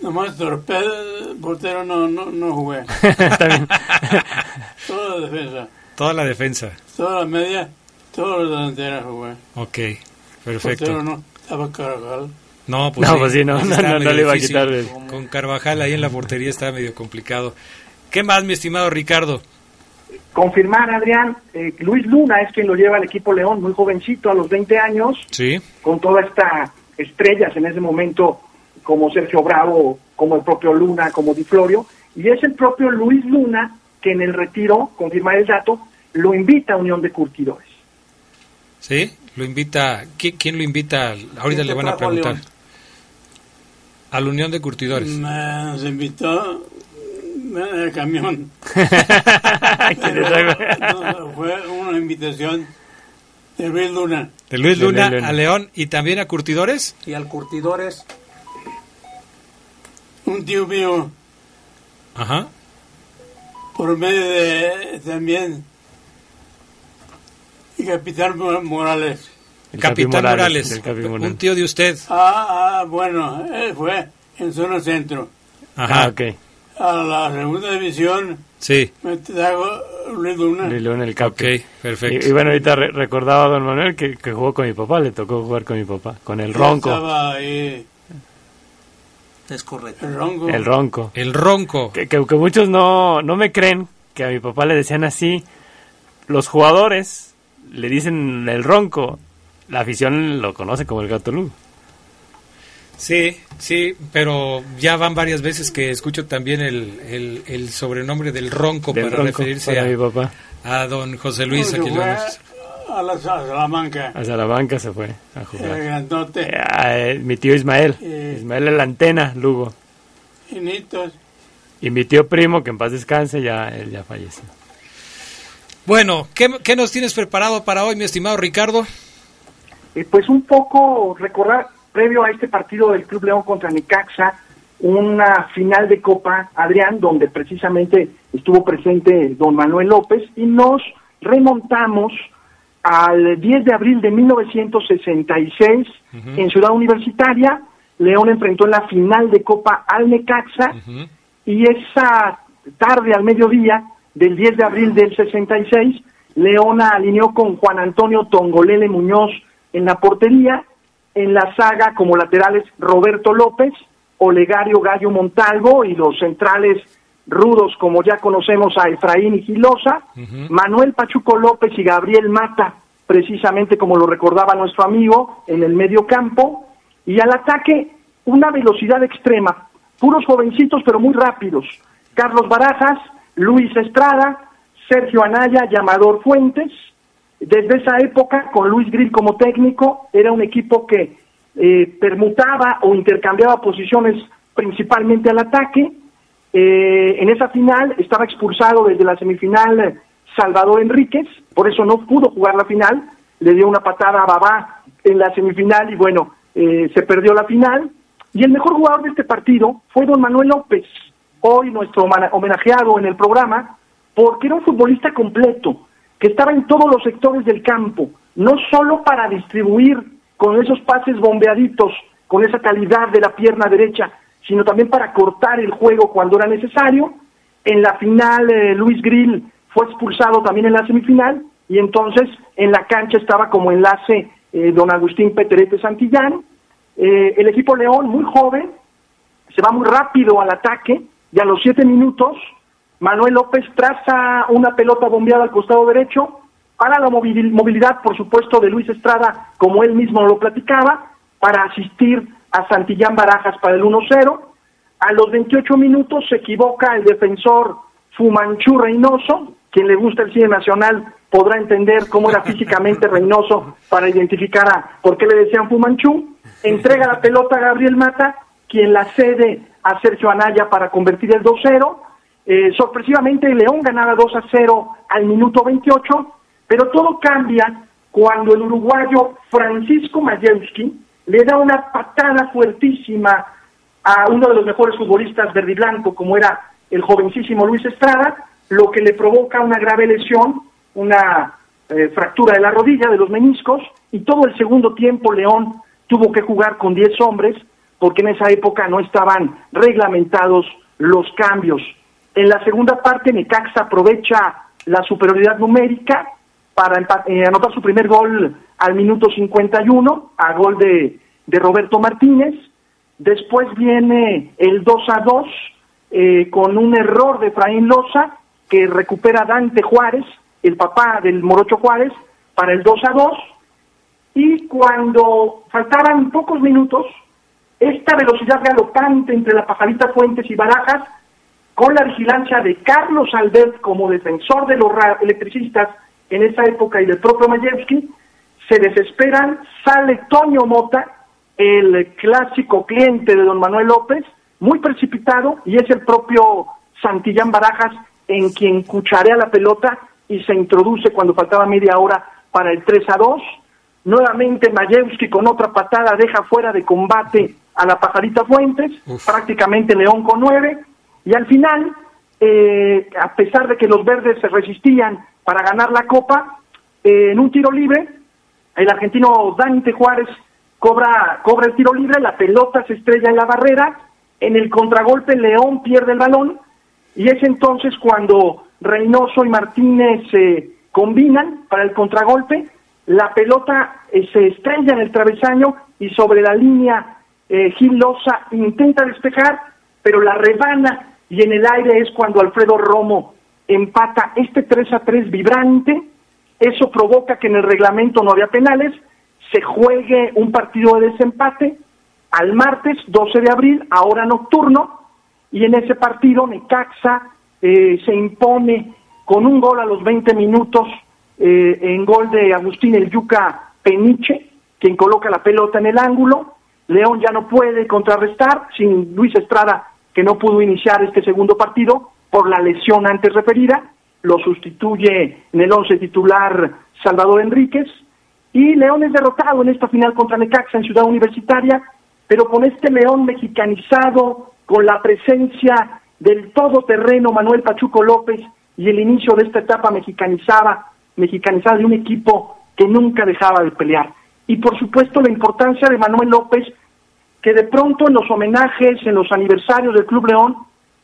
nomás torpedo, portero no, no, no jugué. <laughs> Está bien. <laughs> Toda la defensa, Toda la defensa. toda la media, todas las delanteras jugué. Ok, perfecto. Portero no, estaba Carvajal. No, pues No, sí, pues sí, no, Ese no, no, no le iba a quitar Con Carvajal ahí en la portería está medio complicado. ¿Qué más, mi estimado Ricardo? Confirmar, Adrián, eh, Luis Luna es quien lo lleva al equipo León, muy jovencito, a los 20 años, Sí. con toda esta estrellas en ese momento, como Sergio Bravo, como el propio Luna, como Di Florio, y es el propio Luis Luna que en el retiro, confirmar el dato, lo invita a Unión de Curtidores. ¿Sí? Lo invita. ¿Qui- ¿Quién lo invita? Ahorita ¿Quién le van a preguntar. A la Unión de Curtidores. Me nos invitó el camión. <laughs> ¿Quién le trajo? No, fue una invitación de Luis Luna. De Luis Luna a León y también a Curtidores. Y al Curtidores, Un tío mío, Ajá. por medio de también y Capitán Mo- Morales. El Capi Capitán Morales. el Capi Morales. Un tío de usted. Ah, ah, bueno, él fue en zona centro. Ajá. Ah, ok. A la segunda división Sí. me trajo Luis Luna. Luis Luna, el Capi. Ok, perfecto. Y, y bueno, ahorita re- recordaba a don Manuel que, que jugó con mi papá, le tocó jugar con mi papá, con el Ronco. Estaba ahí, es correcto. el ronco. El Ronco. El Ronco. Que, que- que muchos no, no me creen que a mi papá le decían así. Los jugadores le dicen el Ronco. La afición lo conoce como el Gato Lugo. Sí, sí, pero ya van varias veces que escucho también el, el, el sobrenombre del Ronco Del para Ronco, referirse para a, mi papá. a don José Luis. Se a la a Salamanca. A Salamanca se fue a El jugar. grandote. Eh, mi tío Ismael. Eh. Ismael en la antena, Lugo. Finitos. Y mi tío primo, que en paz descanse, ya él ya falleció. Bueno, ¿qué, qué nos tienes preparado para hoy, mi estimado Ricardo? Eh, pues un poco recordar, previo a este partido del Club León contra Necaxa, una final de Copa, Adrián, donde precisamente estuvo presente don Manuel López, y nos remontamos al 10 de abril de 1966 en Ciudad Universitaria. León enfrentó en la final de Copa al Necaxa y esa tarde al mediodía del 10 de abril del 66, Leona alineó con Juan Antonio Tongolele Muñoz en la portería, en la saga como laterales Roberto López, Olegario Gallo Montalvo y los centrales rudos como ya conocemos a Efraín y Gilosa, Manuel Pachuco López y Gabriel Mata, precisamente como lo recordaba nuestro amigo, en el medio campo, y al ataque una velocidad extrema, puros jovencitos pero muy rápidos, Carlos Barajas, Luis Estrada, Sergio Anaya y Amador Fuentes, desde esa época, con Luis Grill como técnico, era un equipo que eh, permutaba o intercambiaba posiciones principalmente al ataque. Eh, en esa final estaba expulsado desde la semifinal Salvador Enríquez, por eso no pudo jugar la final, le dio una patada a Babá en la semifinal y bueno, eh, se perdió la final. Y el mejor jugador de este partido fue don Manuel López, hoy nuestro homenajeado en el programa, porque era un futbolista completo, que estaba en todos los sectores del campo, no solo para distribuir con esos pases bombeaditos, con esa calidad de la pierna derecha, sino también para cortar el juego cuando era necesario. En la final, eh, Luis Grill fue expulsado también en la semifinal, y entonces en la cancha estaba como enlace eh, don Agustín Peterete Santillán. Eh, el equipo León, muy joven, se va muy rápido al ataque, y a los siete minutos Manuel López traza una pelota bombeada al costado derecho para la movil- movilidad, por supuesto, de Luis Estrada, como él mismo lo platicaba, para asistir a Santillán Barajas para el 1-0. A los 28 minutos se equivoca el defensor Fumanchú Reynoso, quien le gusta el cine nacional podrá entender cómo era físicamente <laughs> Reynoso para identificar a por qué le decían Fumanchú. Entrega la pelota a Gabriel Mata, quien la cede a Sergio Anaya para convertir el 2-0. Eh, sorpresivamente León ganaba 2 a 0 al minuto 28, pero todo cambia cuando el uruguayo Francisco Majewski le da una patada fuertísima a uno de los mejores futbolistas verde y blanco, como era el jovencísimo Luis Estrada, lo que le provoca una grave lesión, una eh, fractura de la rodilla, de los meniscos, y todo el segundo tiempo León tuvo que jugar con 10 hombres, porque en esa época no estaban reglamentados los cambios. En la segunda parte, Necaxa aprovecha la superioridad numérica para eh, anotar su primer gol al minuto 51, a gol de, de Roberto Martínez. Después viene el 2 a 2 eh, con un error de Efraín Loza que recupera Dante Juárez, el papá del Morocho Juárez, para el 2 a 2. Y cuando faltaban pocos minutos, esta velocidad galopante entre la Pajarita Fuentes y Barajas, con la vigilancia de Carlos Albert como defensor de los electricistas en esa época y del propio Mayevsky, se desesperan, sale Toño Mota, el clásico cliente de don Manuel López, muy precipitado, y es el propio Santillán Barajas en quien cucharea la pelota y se introduce cuando faltaba media hora para el 3 a 2. Nuevamente Mayewski con otra patada deja fuera de combate a la Pajarita Fuentes, prácticamente León con nueve, y al final, eh, a pesar de que los verdes se resistían para ganar la copa, eh, en un tiro libre, el argentino Dante Juárez cobra, cobra el tiro libre, la pelota se estrella en la barrera, en el contragolpe León pierde el balón, y es entonces cuando Reynoso y Martínez se combinan para el contragolpe, la pelota eh, se estrella en el travesaño y sobre la línea eh, Gil Loza intenta despejar, pero la rebana y en el aire es cuando Alfredo Romo empata este 3 a 3 vibrante. Eso provoca que en el reglamento no había penales, se juegue un partido de desempate al martes 12 de abril, ahora nocturno, y en ese partido Necaxa eh, se impone con un gol a los 20 minutos eh, en gol de Agustín El Yuca Peniche, quien coloca la pelota en el ángulo. León ya no puede contrarrestar sin Luis Estrada, que no pudo iniciar este segundo partido por la lesión antes referida. Lo sustituye en el once titular Salvador Enríquez. Y León es derrotado en esta final contra Necaxa en Ciudad Universitaria, pero con este León mexicanizado, con la presencia del todoterreno Manuel Pachuco López y el inicio de esta etapa mexicanizada, mexicanizada de un equipo que nunca dejaba de pelear. Y por supuesto la importancia de Manuel López, que de pronto en los homenajes, en los aniversarios del Club León,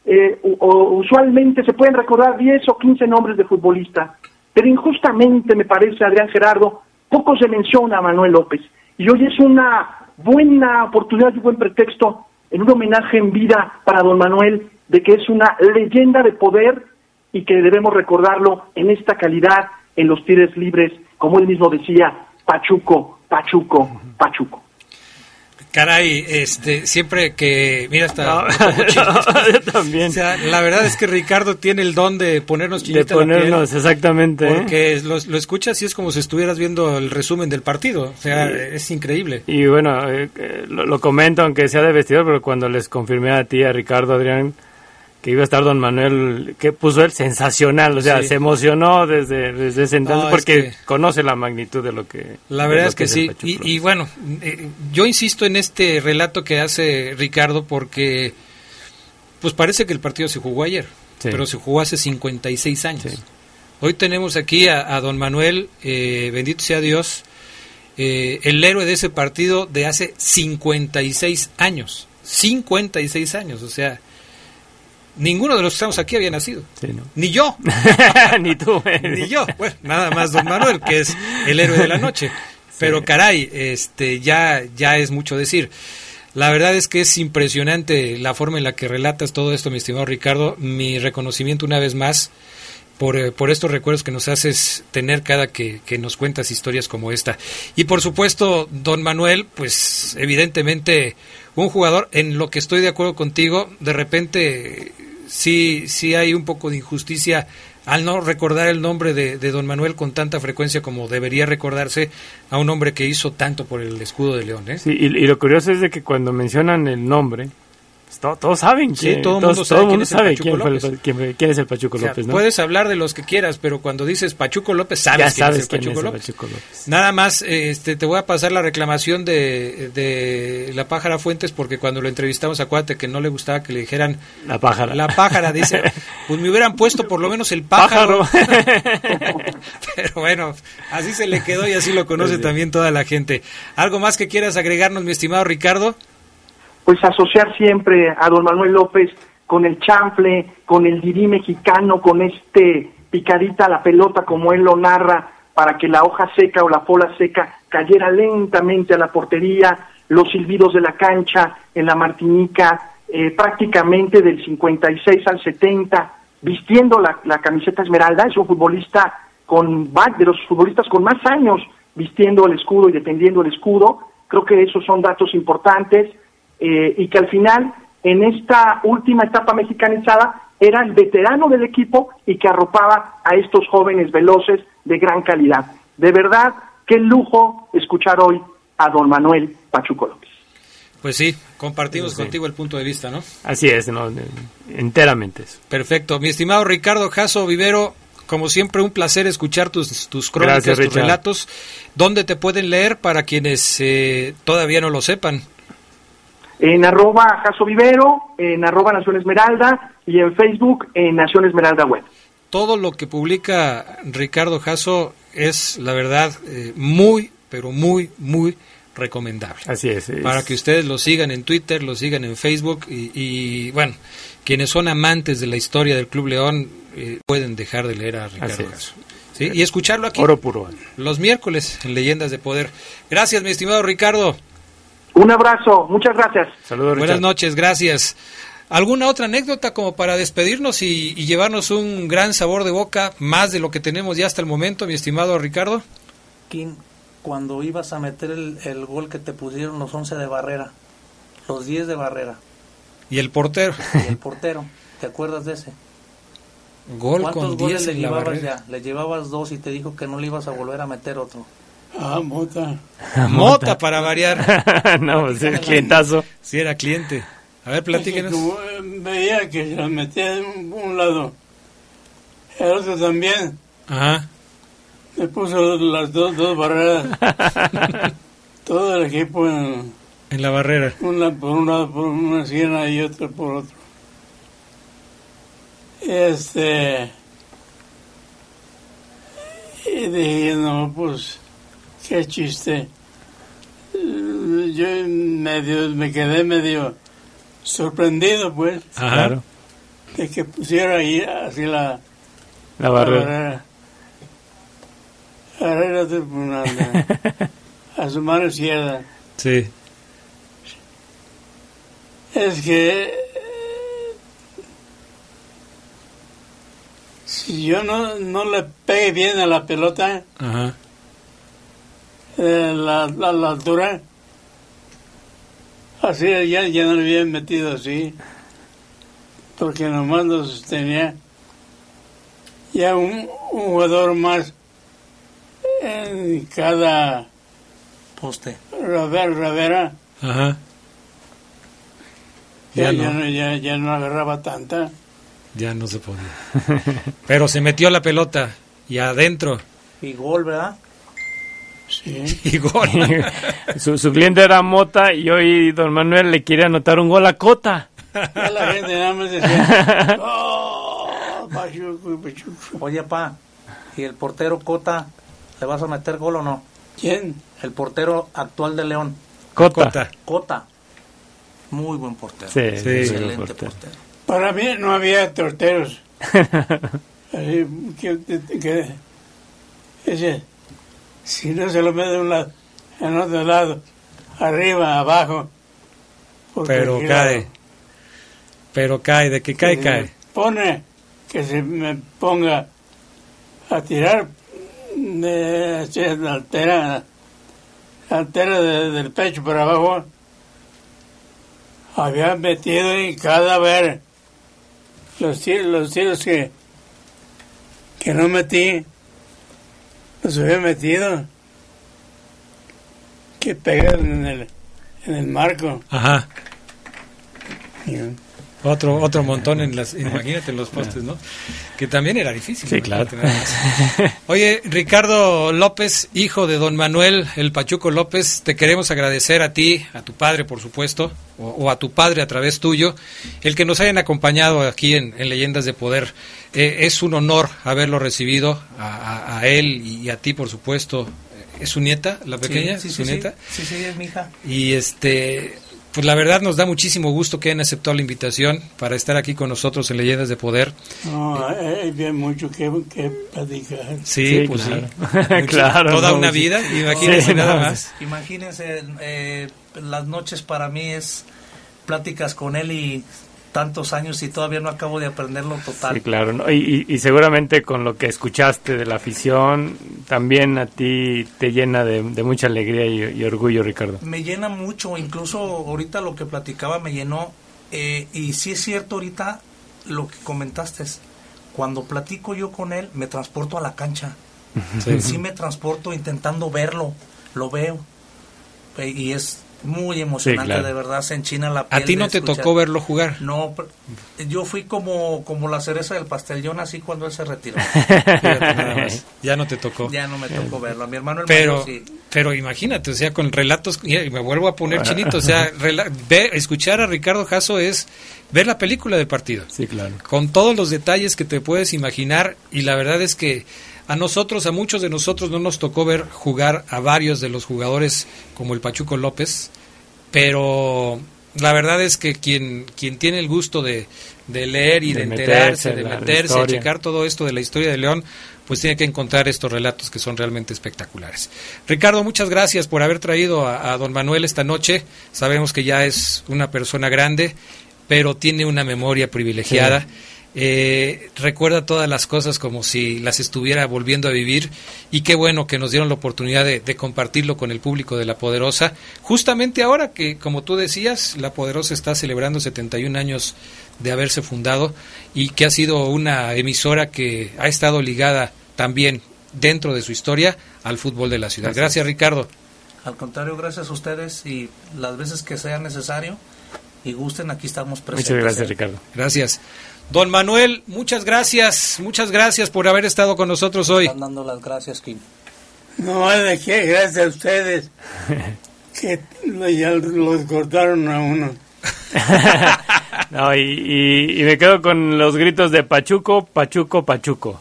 eh, o- usualmente se pueden recordar 10 o 15 nombres de futbolistas, pero injustamente me parece, Adrián Gerardo, poco se menciona a Manuel López. Y hoy es una buena oportunidad y un buen pretexto en un homenaje en vida para don Manuel de que es una leyenda de poder y que debemos recordarlo en esta calidad en los tiros libres, como él mismo decía, Pachuco, Pachuco, Pachuco. Caray, este, siempre que, mira, hasta No, <laughs> yo también. O sea, la verdad es que Ricardo tiene el don de ponernos De la piel, ponernos, exactamente. ¿eh? Porque lo, lo escuchas y es como si estuvieras viendo el resumen del partido. O sea, es increíble. Y bueno, eh, eh, lo, lo comento aunque sea de vestidor, pero cuando les confirmé a ti, a Ricardo, Adrián, que iba a estar don Manuel, que puso él sensacional, o sea, Sí. se emocionó desde, desde ese entonces No, es porque que- conoce la magnitud de lo que... La verdad es que sí. Y, y bueno, eh, yo insisto en este relato que hace Ricardo porque pues parece que el partido se jugó ayer, Sí. pero se jugó hace 56 años. Hoy tenemos aquí a, a don Manuel, eh, bendito sea Dios, eh, el héroe de ese partido de hace 56 años. 56 años, o sea, ninguno de los que estamos aquí había nacido. Ni yo. <laughs> Ni tú. Ni yo. Bueno, nada más don Manuel, que es el héroe de la noche. Pero caray, este ya ya es mucho decir. La verdad es que es impresionante la forma en la que relatas todo esto, mi estimado Ricardo. Mi reconocimiento una vez más por, eh, por estos recuerdos que nos haces tener cada que, que nos cuentas historias como esta. Y por supuesto, don Manuel, pues evidentemente un jugador en lo que estoy de acuerdo contigo, de repente sí, sí hay un poco de injusticia al no recordar el nombre de, de don Manuel con tanta frecuencia como debería recordarse a un hombre que hizo tanto por el escudo de León. ¿eh? Sí, y, y lo curioso es de que cuando mencionan el nombre, pues, to- todos saben Sí, quién, todo el mundo sabe quién mundo es el sabe Pachuco quién, fue el- López. quién- quién es el Pachuco O sea, López, ¿no? Puedes hablar de los que quieras, pero cuando dices Pachuco López, sabes, ya quién es el Pachuco López. Pachuco López. Nada más, este, te voy a pasar la reclamación de, de la pájara Fuentes porque cuando lo entrevistamos, acuérdate que no le gustaba que le dijeran La pájara. La pájara, dice, <laughs> pues me hubieran puesto por lo menos el pájaro. <laughs> Pero bueno, así se le quedó y así lo conoce Pues sí. también toda la gente. ¿Algo más que quieras agregarnos, mi estimado Ricardo? Pues asociar siempre a don Manuel López con el chanfle, con el dirí mexicano, con este picadita a la pelota como él lo narra, para que la hoja seca o la pola seca cayera lentamente a la portería, los silbidos de la cancha en la Martinica, eh, prácticamente del 56 al 70, vistiendo la, la camiseta esmeralda, es un futbolista con de los futbolistas con más años vistiendo el escudo y defendiendo el escudo. Creo que esos son datos importantes eh, y que al final, en esta última etapa mexicanizada, era el veterano del equipo y que arropaba a estos jóvenes veloces de gran calidad. De verdad, qué lujo escuchar hoy a don Manuel Pachuco López. Pues sí, compartimos Sí. contigo el punto de vista, ¿no? Así es, no, enteramente eso. Perfecto. Mi estimado Ricardo Jasso Vivero, como siempre, un placer escuchar tus, tus crónicas, Gracias, tus Richard. relatos. ¿Dónde te pueden leer para quienes eh, todavía no lo sepan? En arroba Jaso Vivero, en arroba Nación Esmeralda y en Facebook en Nación Esmeralda Web. Todo lo que publica Ricardo Jasso es, la verdad, eh, muy, pero muy, muy recomendable. Así es. es- Para que ustedes lo sigan en Twitter, lo sigan en Facebook y, y, bueno, quienes son amantes de la historia del Club León eh, pueden dejar de leer a Ricardo. Jasso. ¿sí? Y escucharlo aquí. Oro puro. Los miércoles en Leyendas de Poder. Gracias, mi estimado Ricardo. Un abrazo, muchas gracias. Saludos, Buenas noches, gracias. ¿Alguna otra anécdota como para despedirnos y, y llevarnos un gran sabor de boca, más de lo que tenemos ya hasta el momento, mi estimado Ricardo? King, cuando ibas a meter el, el gol que te pusieron los 11 de barrera, los 10 de barrera Y el portero. y el portero, ¿te acuerdas de ese? Gol ¿Cuántos con goles 10 le llevabas ya? Le llevabas dos y te dijo que no le ibas a volver a meter otro. Ah, mota. Mota para variar. <laughs> no, pues el clientazo. Sí, era cliente. A ver, platíquenos. Como, veía que se las metía de un, un lado. El otro también. Ajá. Me puso las dos, dos barreras. <laughs> Todo el equipo en, En la barrera. una por un lado por una esquina y otra por otro. Este. Y dije, no, pues, qué chiste. Yo medio, me quedé medio sorprendido, pues, Ajá. Claro. de que pusiera ahí así la, La barrera. Barrera del Punal, <laughs> a su mano izquierda. Sí. Es que eh, si yo no, no le pegue bien a la pelota, Ajá. Eh, la, la, la altura, así ya, ya no le habían metido así, porque nomás lo sostenía. Ya un, un jugador más en cada Poste. ravera, ravera Ajá. ya, Ya no, ya, ya no agarraba tanta. Ya no se podía. <laughs> Pero se metió la pelota y adentro. Y gol, ¿verdad? Sí. Y gol. su, su cliente era Mota y hoy don Manuel le quiere anotar un gol a Cota. Ya la <laughs> gente nada más decía, "Oh, Pachuco, Pachuco". Oye, pa, ¿y el portero Cota, le vas a meter gol o no? ¿Quién? El portero actual de León. Cota. Cota. Cota. Muy buen portero. Sí, Sí. Excelente buen portero. portero. Para mí no había torteros. <laughs> Así que, que- ese, si no se lo mete de un lado, en otro lado, arriba, abajo, Pero cae. Pero cae, de que cae, cae. Pone que se me ponga a tirar de la altera, la altera de- del pecho para abajo. Había metido en cada vez los tiros, los tiros que, que no metí, los había metido. Que pegan en el, en el marco. Ajá. Otro, otro montón en las, imagínate en los postes, ¿no? Que también era difícil. Sí, claro. Oye, Ricardo López, hijo de don Manuel, el Pachuco López, te queremos agradecer a ti, a tu padre, por supuesto, o, o a tu padre a través tuyo, el que nos hayan acompañado aquí en, en Leyendas de Poder. Eh, es un honor haberlo recibido a, a- a él y a ti, por supuesto. ¿Es su nieta, la pequeña? Sí, sí, ¿Su sí, nieta? sí, sí, sí, es mi hija. Y este, pues la verdad nos da muchísimo gusto que hayan aceptado la invitación para estar aquí con nosotros en Leyendas de Poder. No, hay hay bien mucho que, que platicar. Sí, Sí, pues claro. sí. Mucho- <laughs> Claro, Toda no, una sí. vida, imagínense Sí, nada no, más. Imagínense, eh, las noches para mí es pláticas con él y tantos años y todavía no acabo de aprenderlo total. Sí, claro. ¿no? Y, y- y seguramente con lo que escuchaste de la afición, también a ti te llena de, de mucha alegría y, y orgullo, Ricardo. Me llena mucho, incluso ahorita lo que platicaba me llenó. eh, y sí es cierto ahorita lo que comentaste. es, Cuando platico yo con él, me transporto a la cancha. Sí. Sí, me transporto intentando verlo, lo veo. Eh, Y es muy emocionante, claro. de verdad, se enchina la piel. A ti no de te escuchar. tocó verlo jugar. No, yo fui como, como la cereza del pastel. Yo nací cuando él se retiró. <laughs> Fíjate nada más. Ya no te tocó. ya no me tocó verlo. A mi hermano el Pero, mayor sí. pero imagínate, o sea, con relatos, y me vuelvo a poner chinito, o sea, <laughs> rela- ver- escuchar a Ricardo Jasso es ver la película del partido. Sí, claro. con todos los detalles que te puedes imaginar y la verdad es que a nosotros, a muchos de nosotros no nos tocó ver jugar a varios de los jugadores como el Pachuco López, pero la verdad es que quien, quien tiene el gusto de, de leer y de, De enterarse, meterse de meterse, a checar todo esto de la historia de León, pues tiene que encontrar estos relatos que son realmente espectaculares. Ricardo, muchas gracias por haber traído a, a don Manuel esta noche. Sabemos que ya es una persona grande, pero tiene una memoria privilegiada. Eh, recuerda todas las cosas como si las estuviera volviendo a vivir y qué bueno que nos dieron la oportunidad de, de compartirlo con el público de La Poderosa. Justamente ahora que, como tú decías, La Poderosa está celebrando 71 años de haberse fundado y que ha sido una emisora que ha estado ligada también dentro de su historia al fútbol de la ciudad. Gracias. Gracias, Ricardo. Al contrario, gracias a ustedes y las veces que sea necesario y gusten, aquí estamos presentes. Muchas gracias, Ricardo. Gracias. Don Manuel, muchas gracias, muchas gracias por haber estado con nosotros hoy. Están dando las gracias, Kim. No de qué, gracias a ustedes. <laughs> que ya los cortaron a uno. <laughs> No, y, y- y me quedo con los gritos de Pachuco, Pachuco, Pachuco.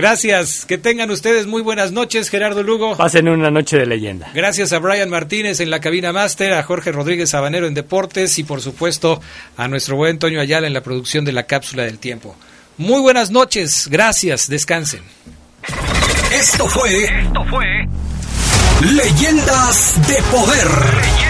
Gracias, que tengan ustedes muy buenas noches, Gerardo Lugo. Pasen una noche de leyenda. Gracias a Brian Martínez en la cabina máster, a Jorge Rodríguez Sabanero en deportes y por supuesto a nuestro buen Toño Ayala en la producción de la cápsula del tiempo. Muy buenas noches, gracias, descansen. Esto fue. Esto fue. Leyendas de Poder.